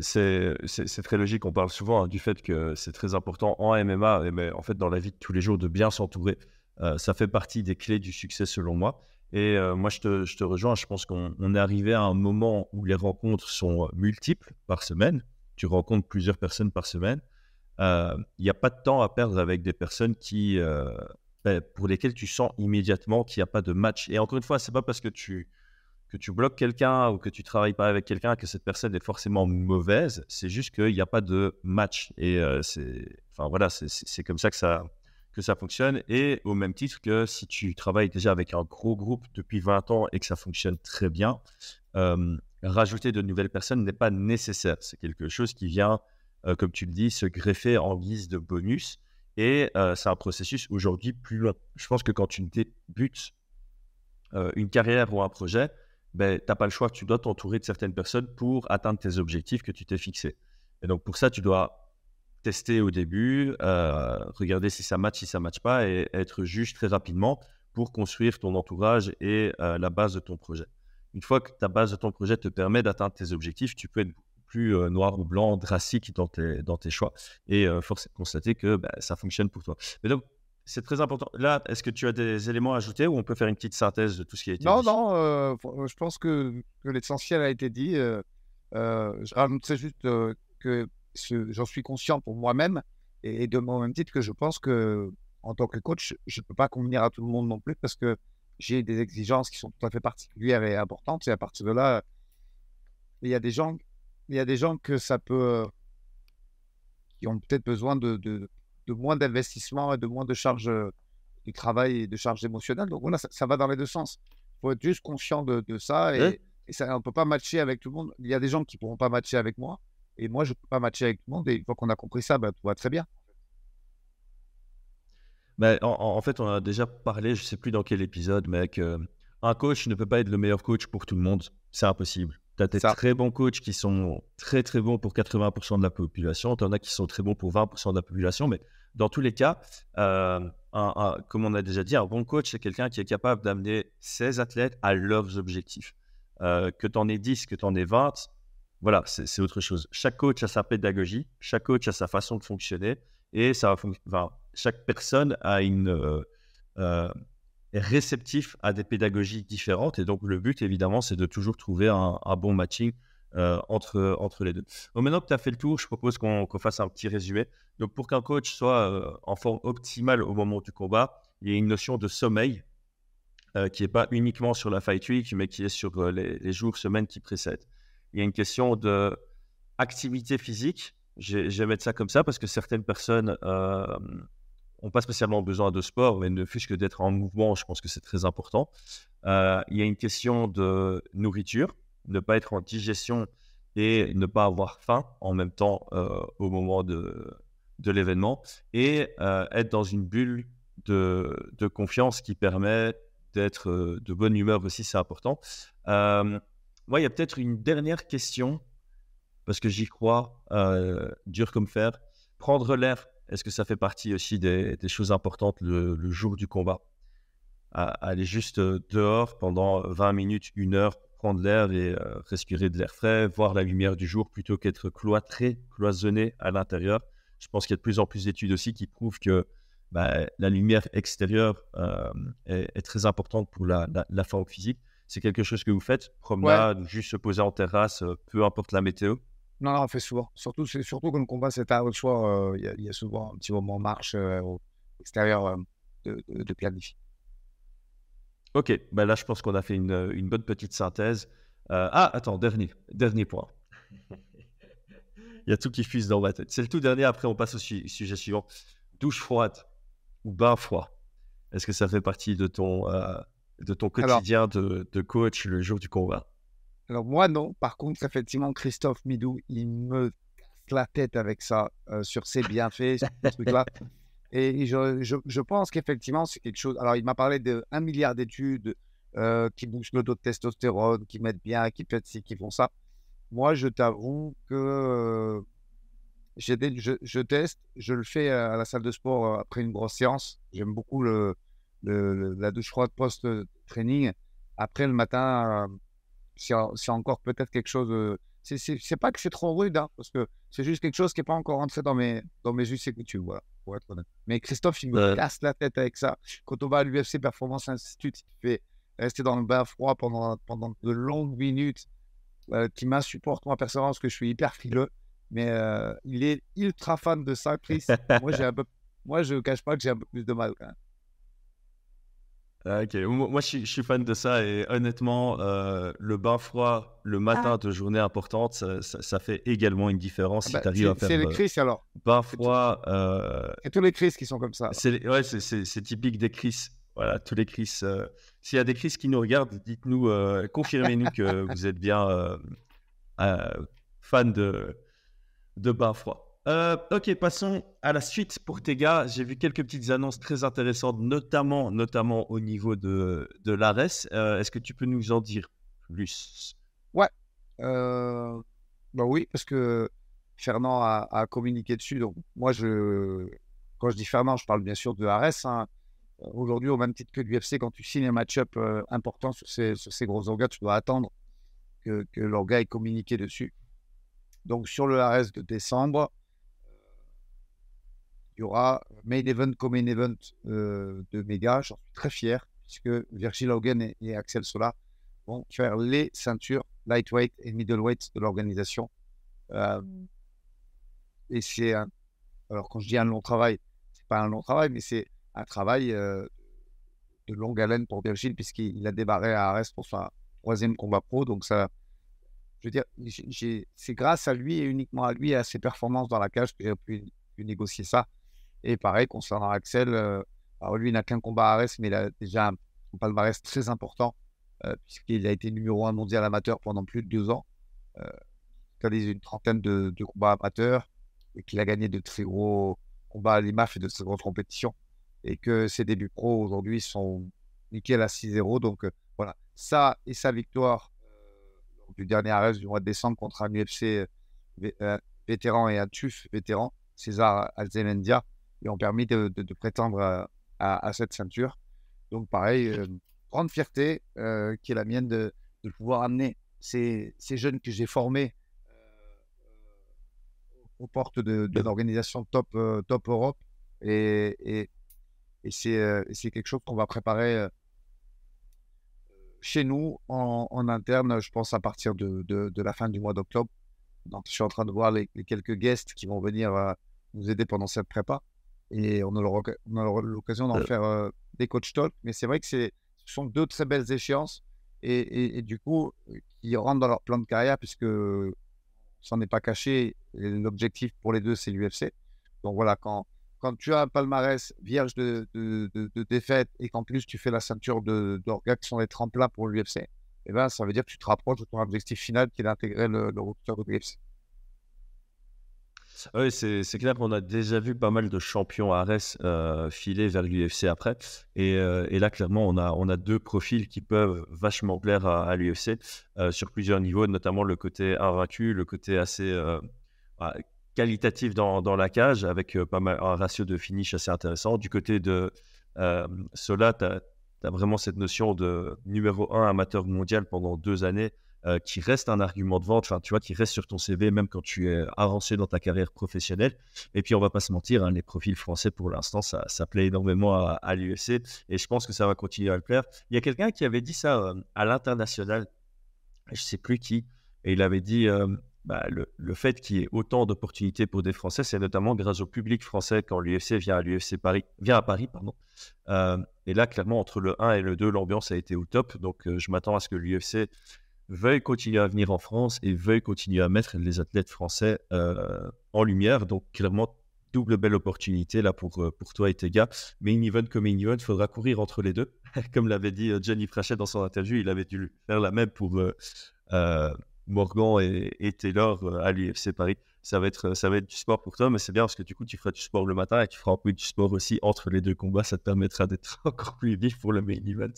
C'est très logique. On parle souvent hein, du fait que c'est très important en MMA, mais en fait dans la vie de tous les jours, de bien s'entourer. Euh, ça fait partie des clés du succès selon moi. Et euh, moi, je te, rejoins. Je pense qu'on est arrivé à un moment où les rencontres sont multiples par semaine. Tu rencontres plusieurs personnes par semaine. Euh, il n'y a pas de temps à perdre avec des personnes qui ben, pour lesquels tu sens immédiatement qu'il n'y a pas de match. Et encore une fois, c'est pas parce que tu, que tu bloques quelqu'un ou que tu travailles pas avec quelqu'un que cette personne est forcément mauvaise. C'est juste qu'il n'y a pas de match. Et euh, c'est, voilà, c'est comme ça que ça que ça fonctionne. Et au même titre que si tu travailles déjà avec un gros groupe depuis 20 ans et que ça fonctionne très bien, euh, rajouter de nouvelles personnes n'est pas nécessaire. C'est quelque chose qui vient, euh, comme tu le dis, se greffer en guise de bonus. Et c'est un processus aujourd'hui plus long. Je pense que quand tu débutes une carrière ou un projet, ben, tu n'as pas le choix, tu dois t'entourer de certaines personnes pour atteindre tes objectifs que tu t'es fixés. Et donc pour ça, tu dois tester au début, regarder si ça match, si ça ne match pas, et être juge très rapidement pour construire ton entourage et la base de ton projet. Une fois que ta base de ton projet te permet d'atteindre tes objectifs, tu peux être plus noir ou blanc, drastique dans tes, dans tes choix. Et force est de constater que bah, ça fonctionne pour toi. Mais donc, c'est très important. Là, est-ce que tu as des éléments à ajouter ou on peut faire une petite synthèse de tout ce qui a été non, dit? Non, non, je pense que, que l'essentiel a été dit. je rajouterais juste que j'en suis conscient pour moi-même et, de mon même titre que je pense que en tant que coach, je ne peux pas convenir à tout le monde non plus parce que j'ai des exigences qui sont tout à fait particulières et importantes. Et à partir de là, il y a des gens il y a des gens que ça peut. qui ont peut-être besoin de, de, moins d'investissement et de moins de charges du travail et de charges émotionnelles. Donc voilà, ça, va dans les deux sens. Il faut être juste conscient de, ça et, ça, on ne peut pas matcher avec tout le monde. Il y a des gens qui ne pourront pas matcher avec moi et moi, je ne peux pas matcher avec tout le monde. Et une fois qu'on a compris ça, bah, tout va très bien. Ben, en, fait, on a déjà parlé, je ne sais plus dans quel épisode, mais qu'un coach ne peut pas être le meilleur coach pour tout le monde. C'est impossible. Tu as des très bons coachs qui sont très très bons pour 80% de la population, tu en as qui sont très bons pour 20% de la population, mais dans tous les cas, euh, comme on a déjà dit, un bon coach, c'est quelqu'un qui est capable d'amener ses athlètes à leurs objectifs. Euh, que tu en aies 10, que tu en aies 20, voilà, c'est autre chose. Chaque coach a sa pédagogie, chaque coach a sa façon de fonctionner, et ça va chaque personne a une, euh, réceptif à des pédagogies différentes. Et donc, le but, évidemment, c'est de toujours trouver un, bon matching euh, entre, entre les deux. Donc, maintenant que tu as fait le tour, je propose qu'on fasse un petit résumé. Donc, pour qu'un coach soit euh, en forme optimale au moment du combat, il y a une notion de sommeil qui n'est pas uniquement sur la fight week, mais qui est sur les, les, jours, semaines qui précèdent. Il y a une question de activité physique. Vais mettre ça comme ça parce que certaines personnes n'ont pas spécialement besoin de sport, mais ne fût-ce que d'être en mouvement, je pense que c'est très important. il y a une question de nourriture, ne pas être en digestion et ne pas avoir faim en même temps au moment de, de l'événement et être dans une bulle de, de confiance qui permet d'être de bonne humeur aussi, c'est important. Moi, il y a peut-être une dernière question parce que j'y crois, dur comme fer. Prendre l'air, est-ce que ça fait partie aussi des, choses importantes le, jour du combat? Aller juste dehors pendant 20 minutes, une heure, prendre l'air et respirer de l'air frais, voir la lumière du jour plutôt qu'être cloîtré, cloisonné à l'intérieur. Je pense qu'il y a de plus en plus d'études aussi qui prouvent que bah, la lumière extérieure est, très importante pour la, forme physique. C'est quelque chose que vous faites, promenade, juste se poser en terrasse, peu importe la météo? Non, non, on fait souvent. Surtout, surtout quand le combat c'est tard le soir, il y, a souvent un petit moment marche au extérieur de, de, de Ok, ben là je pense qu'on a fait une, une, bonne petite synthèse. ah, attends, dernier, dernier point. Il y a tout qui fuse dans ma tête. C'est le tout dernier, après on passe au sujet suivant. Douche froide ou bain froid? Est-ce que ça fait partie de ton, de ton quotidien de, de coach le jour du combat? Alors moi, non. Par contre, effectivement, Christophe Midou, il me casse la tête avec ça, euh, sur ses bienfaits, sur ce truc-là. Et je, je, pense qu'effectivement, c'est quelque chose. Alors, il m'a parlé d'un milliard d'études euh, qui boostent le taux de testostérone, qui mettent bien, qui font ci, qui font ça. Moi, je t'avoue que euh, je, je, teste, je le fais à la salle de sport après une grosse séance. J'aime beaucoup le, le, la douche froide post-training. Après, le matin, c'est encore peut-être quelque chose. c'est pas que c'est trop rude, hein, parce que c'est juste quelque chose qui n'est pas encore rentré dans mes, dans mes us et coutumes, voilà, pour être honnête. Mais Christophe, il me casse la tête avec ça. Quand on va à l'UFC Performance Institute, il fait rester dans le bain froid pendant, pendant de longues minutes, euh, qui m'insupporte, moi, personnellement, parce que je suis hyper frileux. Mais euh, il est ultra fan de ça, Chris. moi, un peu... moi, je ne cache pas que j'ai un peu plus de mal quand même. Ah, ok, moi je suis, fan de ça et honnêtement, euh, le bain froid le matin ah. de journée importante, ça, fait également une différence ah si bah, tu arrives à faire. C'est les euh, crises alors. Bain froid. Euh... Et tous les crises qui sont comme ça. C'est ouais, c'est typique des crises. Voilà, tous les crises. Euh, s'il y a des crises qui nous regardent, dites-nous, confirmez-nous que vous êtes bien fan de, de bain froid. Euh, ok, passons à la suite pour tes gars. J'ai vu quelques petites annonces très intéressantes, notamment, notamment au niveau de, de l'ARES. Euh, est-ce que tu peux nous en dire plus? Ouais. Euh, bah oui, parce que Fernand a, communiqué dessus. Donc, moi, je, quand je dis Fernand, je parle bien sûr de l'ARES. Hein. Aujourd'hui, au même titre que l'UFC, quand tu signes un match-up important sur ces, sur ces gros orgas, tu dois attendre que, l'orga ait communiqué dessus. Donc, sur le ARES de décembre, il y aura Main Event comme Main Event euh, de Mega. J'en suis très fier, puisque Virgil Hogan et, Axel Sola vont faire les ceintures lightweight et middleweight de l'organisation. Euh, et c'est alors quand je dis un long travail, c'est pas un long travail, mais c'est un travail euh, de longue haleine pour Virgil, puisqu'il a débarré à Arès pour son troisième combat pro. Donc ça, je veux dire, c'est grâce à lui et uniquement à lui et à ses performances dans la cage que j'ai pu, pu négocier ça. Et pareil, concernant Axel, euh, alors lui, il n'a qu'un combat à Arès, mais il a déjà un palmarès très important, euh, puisqu'il a été numéro un mondial amateur pendant plus de deux ans. Euh, il a une trentaine de, combats amateurs et qu'il a gagné de très gros combats à l'IMAF et de très grosses compétitions. Et que ses débuts pro aujourd'hui sont nickel à 6-0. Donc voilà, ça et sa victoire du dernier arrêt du mois de décembre contre un UFC vétéran et un TUF vétéran, César Alzemendia, lui ont permis de, prétendre à, cette ceinture. Donc, pareil, euh, grande fierté euh, qui est la mienne de, pouvoir amener ces, jeunes que j'ai formés euh, aux portes de, l'organisation top, top Europe. Et, et, et c'est quelque chose qu'on va préparer chez nous en, interne, je pense à partir de, de, la fin du mois d'octobre. Donc, je suis en train de voir les quelques guests qui vont venir nous aider pendant cette prépa et on aura l'occasion d'en faire des coach talk. Mais c'est vrai que ce sont deux très belles échéances et, du coup, qui rentrent dans leur plan de carrière puisque ça n'est pas caché. L'objectif pour les deux, c'est l'UFC. Donc voilà, quand, quand tu as un palmarès vierge de, de, de, défaites et qu'en plus tu fais la ceinture de qui sont les tremplins pour l'UFC, eh ben, ça veut dire que tu te rapproches de ton objectif final qui est d'intégrer le, le de l'UFC. Oui, c'est clair qu'on a déjà vu pas mal de champions Ares euh, filer vers l'UFC après. Et, euh, et, là, clairement, on a, deux profils qui peuvent vachement plaire à, l'UFC euh, sur plusieurs niveaux, notamment le côté invaincu, le côté assez bah, qualitatif dans, la cage, avec pas mal, un ratio de finish assez intéressant. Du côté de Sola, tu as, vraiment cette notion de numéro un amateur mondial pendant deux années. Euh, qui reste un argument de vente, enfin, tu vois, qui reste sur ton CV même quand tu es avancé dans ta carrière professionnelle. Et puis, on va pas se mentir, hein, les profils français pour l'instant, ça, plaît énormément à, l'UFC et je pense que ça va continuer à le plaire. Il y a quelqu'un qui avait dit ça euh, à l'international, je sais plus qui, et il avait dit euh, bah, le, fait qu'il y ait autant d'opportunités pour des Français, c'est notamment grâce au public français quand l'UFC vient à Paris, vient à Paris, pardon. et là, clairement, entre le 1 et le 2, l'ambiance a été au top. Donc, je m'attends à ce que l'UFC veuille continuer à venir en France et veuille continuer à mettre les athlètes français euh, en lumière. Donc, clairement, double belle opportunité euh, pour toi et tes gars. Mais une event comme une event, il faudra courir entre les deux. comme l'avait dit euh, Johnny Frachet dans son interview, il avait dû faire la même pour Morgan et, et Taylor à l'UFC Paris ça va être, ça va être du sport pour toi, mais c'est bien parce que du coup, tu feras du sport le matin et tu feras un peu du sport aussi entre les deux combats. Ça te permettra d'être encore plus vif pour le main event.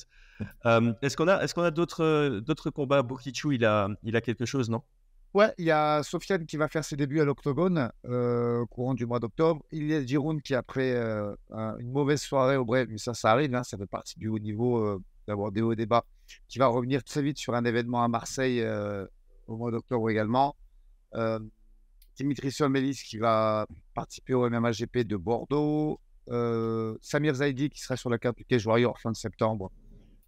Euh, est-ce qu'on a, est-ce qu'on a d'autres, d'autres combats? Bokichu, il a, il a quelque chose, non? Ouais, il y a Sofiane qui va faire ses débuts à l'Octogone, euh, courant du mois d'octobre. Il y a Giroud qui, après euh, une mauvaise soirée au bref, mais ça, ça arrive, hein, ça fait partie du haut niveau d'avoir des hauts débats, qui va revenir très vite sur un événement à Marseille au mois d'octobre également. Dimitri Somelis qui va participer au MMAGP de Bordeaux. Euh, Samir Zaidi qui sera sur la carte du Cage Warrior fin de septembre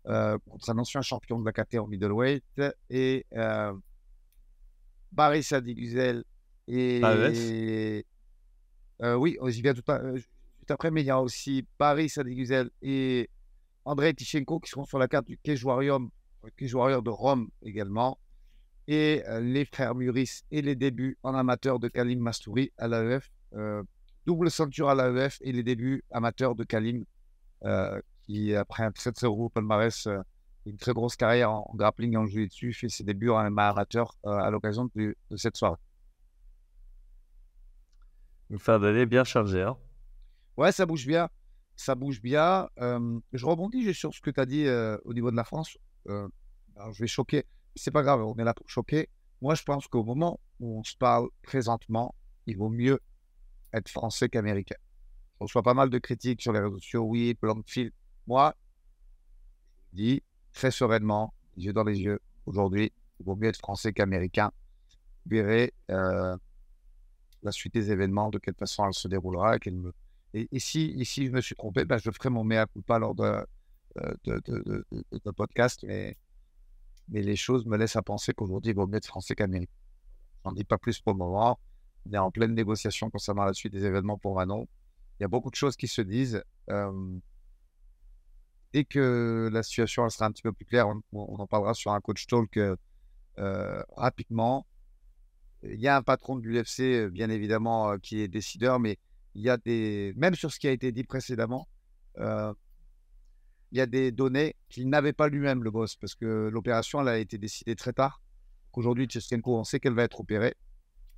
euh, contre un ancien champion de la KT en middleweight. Et euh, Barry Sadiguzel et. Euh, oui, j'y viens tout, après, mais il y a aussi Barry Sadiguzel et André Tichenko qui seront sur la carte du Cage Warrior, Cage Warrior de Rome également et les frères Muris et les débuts en amateur de Kalim Mastouri à l'AEF. double ceinture à l'AEF et les débuts amateurs de Kalim, qui après un très très gros palmarès, une très grosse carrière en, grappling et en jiu-jitsu, fait ses débuts en amateur à l'occasion de, cette soirée. Une fin d'année bien chargée. Hein ouais, ça bouge bien. Ça bouge bien. je rebondis sur ce que tu as dit au niveau de la France. je vais choquer c'est pas grave, on est là pour choquer. Moi, je pense qu'au moment où on se parle présentement, il vaut mieux être français qu'américain. On reçoit pas mal de critiques sur les réseaux sociaux. Oui, fil. Moi, je dis très sereinement, les yeux dans les yeux, aujourd'hui, il vaut mieux être français qu'américain. Vous verrez euh, la suite des événements, de quelle façon elle se déroulera. Et, me... et, si, je me suis trompé, ben, je ferai mon mea culpa lors de, euh, de, de podcast. Mais mais les choses me laissent à penser qu'aujourd'hui, il vaut mieux être français qu'américain. J'en dis pas plus pour le moment. On est en pleine négociation concernant la suite des événements pour Manon. Il y a beaucoup de choses qui se disent. dès que la situation sera un petit peu plus claire, on, en parlera sur un coach talk euh, rapidement. Il y a un patron de l'UFC, bien évidemment, euh, qui est décideur, mais il y a des. Même sur ce qui a été dit précédemment, euh, il y a des données qu'il n'avait pas lui-même, le boss, parce que l'opération, elle a été décidée très tard. Aujourd'hui, Chestenko, on sait qu'elle va être opérée.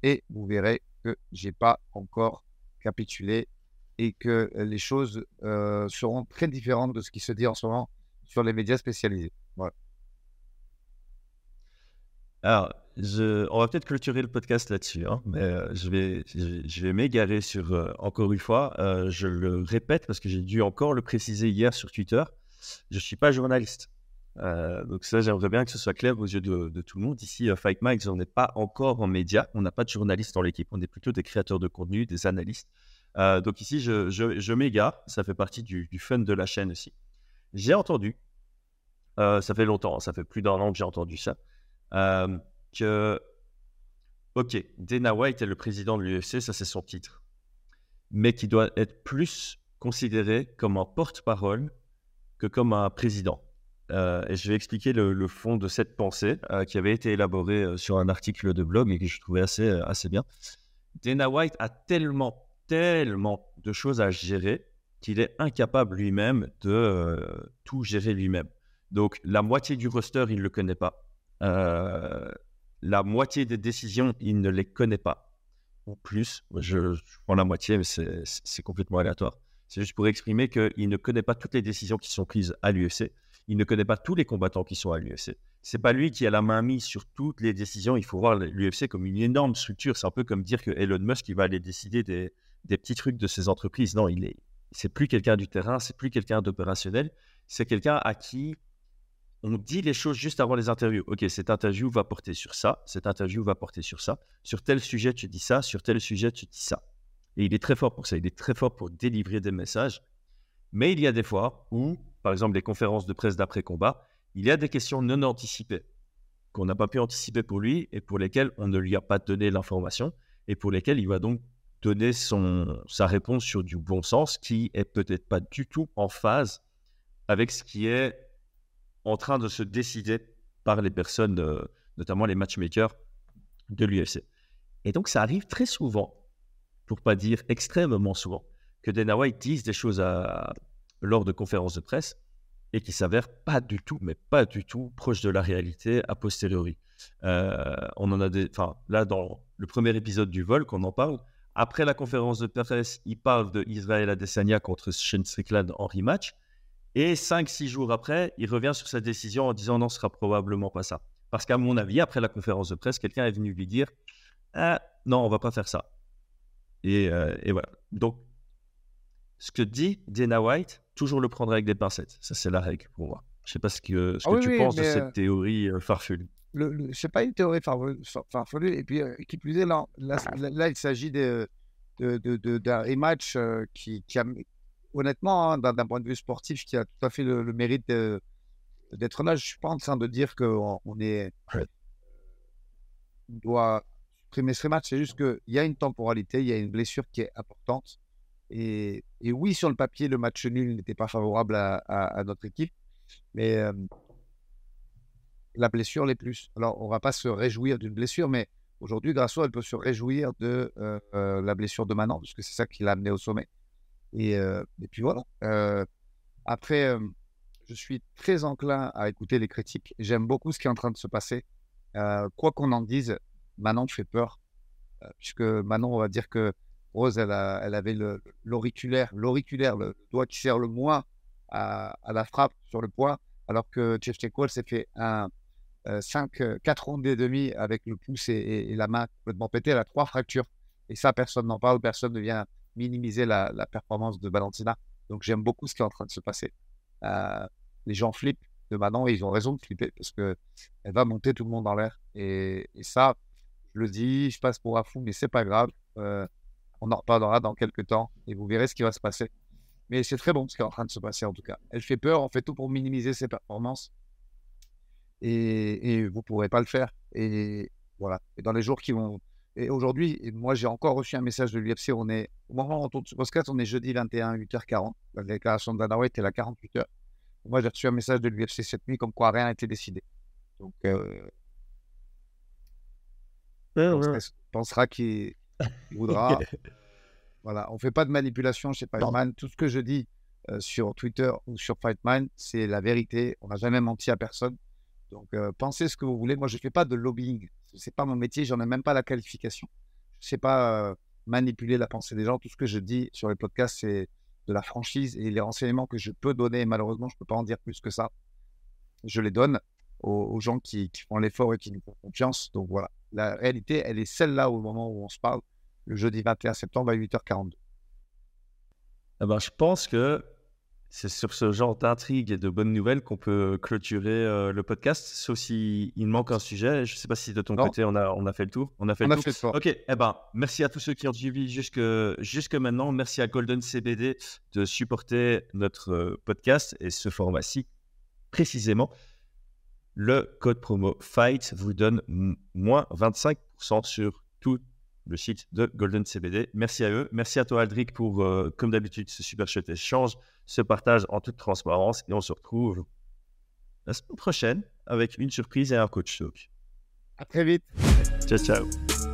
Et vous verrez que je n'ai pas encore capitulé et que les choses euh, seront très différentes de ce qui se dit en ce moment sur les médias spécialisés. Voilà. Alors, on va peut-être clôturer le podcast là-dessus, hein, mais euh, je vais, je, vais m'égarer sur, euh, encore une fois, je le répète parce que j'ai dû encore le préciser hier sur Twitter je ne suis pas journaliste. Euh, donc ça, j'aimerais bien que ce soit clair aux yeux de, tout le monde. Ici, euh, Fight Mike, on n'est pas encore en média, on n'a pas de journalistes dans l'équipe, on est plutôt des créateurs de contenu, des analystes. Euh, donc ici, je, je, m'égare, ça fait partie du, fun de la chaîne aussi. J'ai entendu, ça fait longtemps, ça fait plus d'un an que j'ai entendu ça, que, ok, Dana White est le président de l'UFC, ça c'est son titre, mais qui doit être plus considéré comme un porte-parole que comme un président. euh, et je vais expliquer le, fond de cette pensée euh, qui avait été élaborée sur un article de blog et que je trouvais assez, assez bien. Dana White a tellement, tellement de choses à gérer qu'il est incapable lui-même de tout gérer lui-même. Donc, la moitié du roster, il ne le connaît pas. la moitié des décisions, il ne les connaît pas. Ou plus, je prends la moitié, mais c'est complètement aléatoire. C'est juste pour exprimer qu'il ne connaît pas toutes les décisions qui sont prises à l'UFC. Il ne connaît pas tous les combattants qui sont à l'UFC. C'est pas lui qui a la main mise sur toutes les décisions. Il faut voir l'UFC comme une énorme structure. C'est un peu comme dire que Elon Musk va aller décider des, petits trucs de ses entreprises. Non, il est, c'est plus quelqu'un du terrain, c'est plus quelqu'un d'opérationnel. C'est quelqu'un à qui on dit les choses juste avant les interviews. Ok, cette interview va porter sur ça, cette interview va porter sur ça. Sur tel sujet, tu dis ça, sur tel sujet, tu dis ça. Et il est très fort pour ça. Il est très fort pour délivrer des messages. Mais il y a des fois où, par exemple, les conférences de presse d'après-combat, il y a des questions non anticipées qu'on n'a pas pu anticiper pour lui et pour lesquelles on ne lui a pas donné l'information et pour lesquelles il va donc donner son, sa réponse sur du bon sens qui est peut-être pas du tout en phase avec ce qui est en train de se décider par les personnes, euh, notamment les matchmakers de l'UFC. Et donc ça arrive très souvent pour pas dire extrêmement souvent, que Dana White dise des choses à, lors de conférences de presse et qui s'avèrent pas du tout, mais pas du tout proches de la réalité a posteriori. Euh, on en a des, enfin là dans le premier épisode du vol qu'on en parle. Après la conférence de presse, il parle de Israël Adesanya contre Shane en rematch. Et 5-6 jours après, il revient sur sa décision en disant non, ce sera probablement pas ça. Parce qu'à mon avis, après la conférence de presse, quelqu'un est venu lui dire ah, non, on va pas faire ça. Euh, et, voilà. Donc, ce que dit Dana White, toujours le prendre avec des pincettes. Ça, c'est la règle pour moi. Je ne sais pas ce que, ce ah que tu penses de cette euh, théorie euh, farfelue. Le, ce n'est pas une théorie farfelue. Et puis, qui plus est, là, là, il s'agit d'un de, de, rematch qui, qui, a, honnêtement, hein, d'un point de vue sportif, qui a tout à fait le, mérite d'être là. Je ne suis pas en train de dire qu'on on est. On doit ce match, c'est juste qu'il y a une temporalité, il y a une blessure qui est importante. Et, oui, sur le papier, le match nul n'était pas favorable à, notre équipe, mais la blessure l'est plus. Alors, on ne va pas se réjouir d'une blessure, mais aujourd'hui, Grasso, elle peut se réjouir de la blessure de Manon, parce que c'est ça qui l'a amené au sommet. Et, et puis voilà. après, je suis très enclin à écouter les critiques. J'aime beaucoup ce qui est en train de se passer. quoi qu'on en dise, Manon fait peur, euh, puisque Manon, on va dire que Rose, elle, elle avait l'auriculaire, l'auriculaire, le, doigt qui sert le moins à, la frappe sur le poids, alors que Chevchenko, s'est fait un 5, euh, 4 rondes et demi avec le pouce et, la main complètement pétée. Elle a trois fractures. Et ça, personne n'en parle, personne ne vient minimiser la, performance de Valentina. Donc j'aime beaucoup ce qui est en train de se passer. Euh, les gens flippent de Manon et ils ont raison de flipper parce qu'elle va monter tout le monde dans l'air. et, ça, je le dis, je passe pour un fou, mais c'est pas grave. Euh, on en reparlera dans quelques temps et vous verrez ce qui va se passer. Mais c'est très bon ce qui est en train de se passer en tout cas. Elle fait peur, on fait tout pour minimiser ses performances. Et, vous ne pourrez pas le faire. Et voilà. Et dans les jours qui vont. Et aujourd'hui, moi j'ai encore reçu un message de l'UFC. On est, au moment où on tourne ce podcast, on est jeudi 21, 8h40. La déclaration de Dana White est à 48h. Moi j'ai reçu un message de l'UFC cette nuit comme quoi rien n'a été décidé. Donc euh, on pensera qu'il voudra. voilà, on fait pas de manipulation chez Fightman. Tout ce que je dis euh, sur Twitter ou sur Fightman, c'est la vérité. On n'a jamais menti à personne. Donc euh, pensez ce que vous voulez. Moi, je fais pas de lobbying. C'est pas mon métier. J'en ai même pas la qualification. Je sais pas euh, manipuler la pensée des gens. Tout ce que je dis sur les podcasts, c'est de la franchise et les renseignements que je peux donner. Malheureusement, je peux pas en dire plus que ça. Je les donne aux, gens qui, qui font l'effort et qui nous font confiance. Donc voilà la réalité, elle est celle-là au moment où on se parle, le jeudi 21 septembre à 8h42. Eh ben, je pense que c'est sur ce genre d'intrigue et de bonnes nouvelles qu'on peut clôturer euh, le podcast, sauf s'il manque un sujet. Je ne sais pas si de ton côté, on a, on a fait le tour. On a fait le tour. ok, eh ben, merci à tous ceux qui ont suivi jusque, jusque maintenant. Merci à Golden CBD de supporter notre euh, podcast et ce format-ci précisément le code promo FIGHT vous donne moins 25% sur tout le site de Golden CBD. Merci à eux. Merci à toi, Aldric, pour, euh, comme d'habitude, ce super chouette échange, ce partage en toute transparence. Et on se retrouve la semaine prochaine avec une surprise et un coach talk. À très vite. Ciao, ciao.